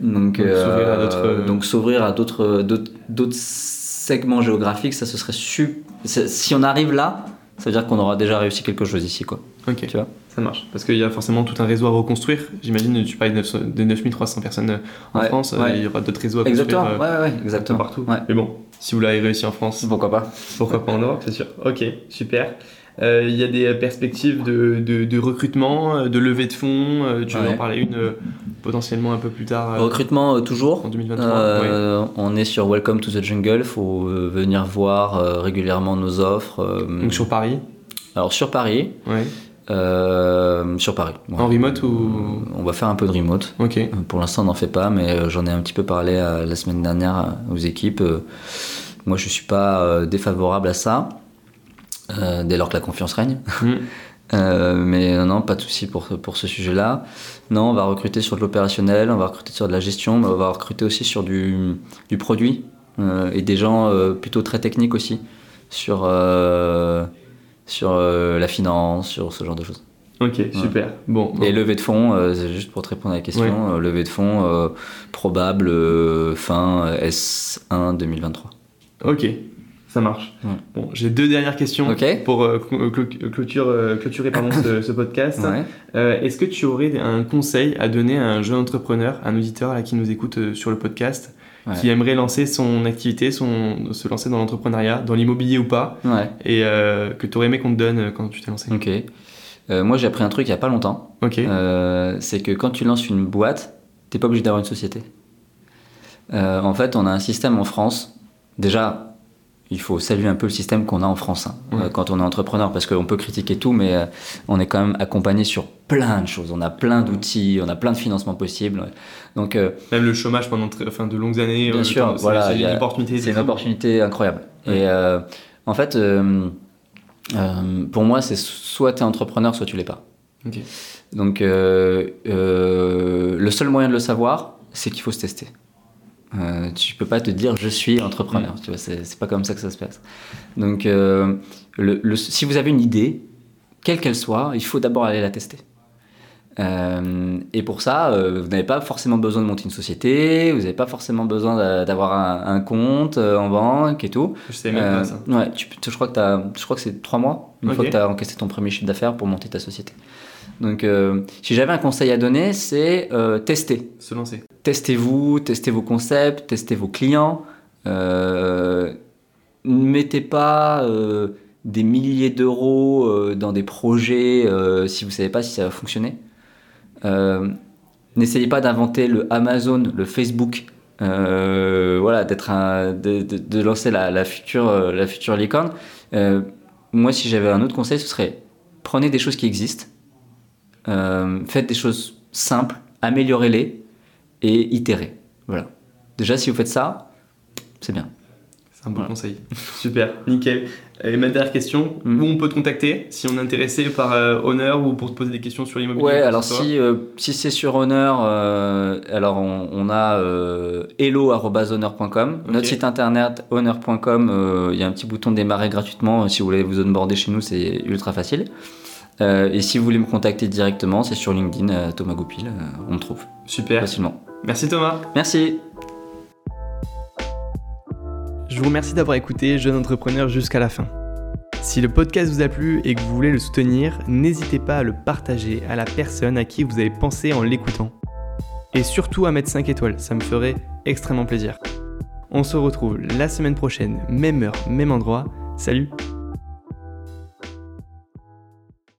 Donc, Donc, s'ouvrir à d'autres- donc s'ouvrir à d'autres, d'autres, d'autres segments géographiques, ça ce serait super. Si on arrive là, ça veut dire qu'on aura déjà réussi quelque chose ici, quoi. Ok. Tu vois? Ça marche. Parce qu'il y a forcément tout un réseau à reconstruire. J'imagine, tu parlais de 900 de 9300 personnes euh, en Ouais, France. euh, ouais. Il y aura d'autres réseaux à Exactement. construire. euh, ouais, ouais, exactement. partout. Mais bon, si vous l'avez réussi en France, Pourquoi pas pourquoi pas en Europe, c'est sûr. Ok, super. Euh, Il y a des perspectives de, de, de recrutement, de levée de fonds. tu Ouais. en parler une potentiellement un peu plus tard Recrutement euh, toujours. en 2023 Euh, On est sur Welcome to the Jungle. Faut euh, venir voir régulièrement nos offres. Donc sur Paris Alors sur Paris, ouais. Euh, sur Paris. ouais. En remote ou. On va faire un peu de remote. Ok. Pour l'instant, on n'en fait pas, mais euh, j'en ai un petit peu parlé euh, la semaine dernière euh, aux équipes. Euh, Moi, je suis pas euh, défavorable à ça, euh, dès lors que la confiance règne. Mm. [laughs] Euh, mais non, non, pas de souci pour, pour ce sujet-là. Non, on va recruter sur de l'opérationnel, on va recruter sur de la gestion, mais on va recruter aussi sur du, du produit euh, et des gens euh, plutôt très techniques aussi sur, euh, sur euh, la finance, sur ce genre de choses. Ok, super. Bon. Et levée de fonds, euh, c'est juste pour te répondre à la question, euh, levée de fonds euh, probable fin euh, S1 2023. Ok, ça marche. Ouais. Bon, j'ai deux dernières questions Ok. pour clôture, clôturer pardon, ce, ce podcast. Ouais. Est-ce que tu aurais un conseil à donner à un jeune entrepreneur, un auditeur là, qui nous écoute sur le podcast, Ouais. qui aimerait lancer son activité, son, se lancer dans l'entrepreneuriat, dans l'immobilier ou pas, Ouais, et euh, que tu aurais aimé qu'on te donne euh, quand tu t'es lancé ok. Euh, moi j'ai appris un truc il y a pas longtemps. Ok. Euh, c'est que quand tu lances une boîte, t'es pas obligé d'avoir une société. En fait, on a un système en France déjà, il faut saluer un peu le système qu'on a en France hein, euh, quand on est entrepreneur, parce qu'on peut critiquer tout, mais euh, on est quand même accompagné sur plein de choses. On a plein d'outils, on a plein de financements possibles. Donc, euh, même le chômage pendant enfin, de longues années, bien sûr, voilà, c'est une opportunité. C'est une opportunité incroyable. Et en fait, pour moi, c'est soit tu es entrepreneur, soit tu l'es pas. Donc, le seul moyen de le savoir, c'est qu'il faut se tester. Euh, tu peux pas te dire je suis entrepreneur, tu vois, c'est pas comme ça que ça se passe. Donc, euh, le, si vous avez une idée, quelle qu'elle soit, il faut d'abord aller la tester. Euh, et pour ça, euh, vous n'avez pas forcément besoin de monter une société, vous n'avez pas forcément besoin d'avoir un, compte en banque et tout. Je sais même pas ça. Ouais, tu, je crois que, je crois que c'est trois mois, une fois que tu as encaissé ton premier chiffre d'affaires pour monter ta société. Donc, si j'avais un conseil à donner, c'est tester. Se lancer testez-vous, testez vos concepts, testez vos clients. Euh, ne mettez pas euh, des milliers d'euros euh, dans des projets si vous ne savez pas si ça va fonctionner. N'essayez pas d'inventer le Amazon, le Facebook, voilà, d'être de, de, lancer la, future, la future licorne. moi, si j'avais un autre conseil, ce serait prenez des choses qui existent, faites des choses simples, améliorez-les, et itérer. Voilà. Déjà, si vous faites ça, c'est bien. C'est un bon conseil. [laughs] Super, nickel. Et ma dernière question, mm. où on peut te contacter si on est intéressé par euh, Honor ou pour te poser des questions sur l'immobilier Ouais, alors si, euh, si c'est sur Honor, euh, alors on, a hello.honor.com. Notre site internet honor.com, il y a un petit bouton démarrer gratuitement. Si vous voulez vous onboarder chez nous, c'est ultra facile. Et si vous voulez me contacter directement, c'est sur LinkedIn, Thomas Goupil, on me trouve. Super. Facilement. Merci Thomas. Merci. Je vous remercie d'avoir écouté Jeune Entrepreneur jusqu'à la fin. Si le podcast vous a plu et que vous voulez le soutenir, n'hésitez pas à le partager à la personne à qui vous avez pensé en l'écoutant. Et surtout à mettre 5 étoiles, ça me ferait extrêmement plaisir. On se retrouve la semaine prochaine, même heure, même endroit. Salut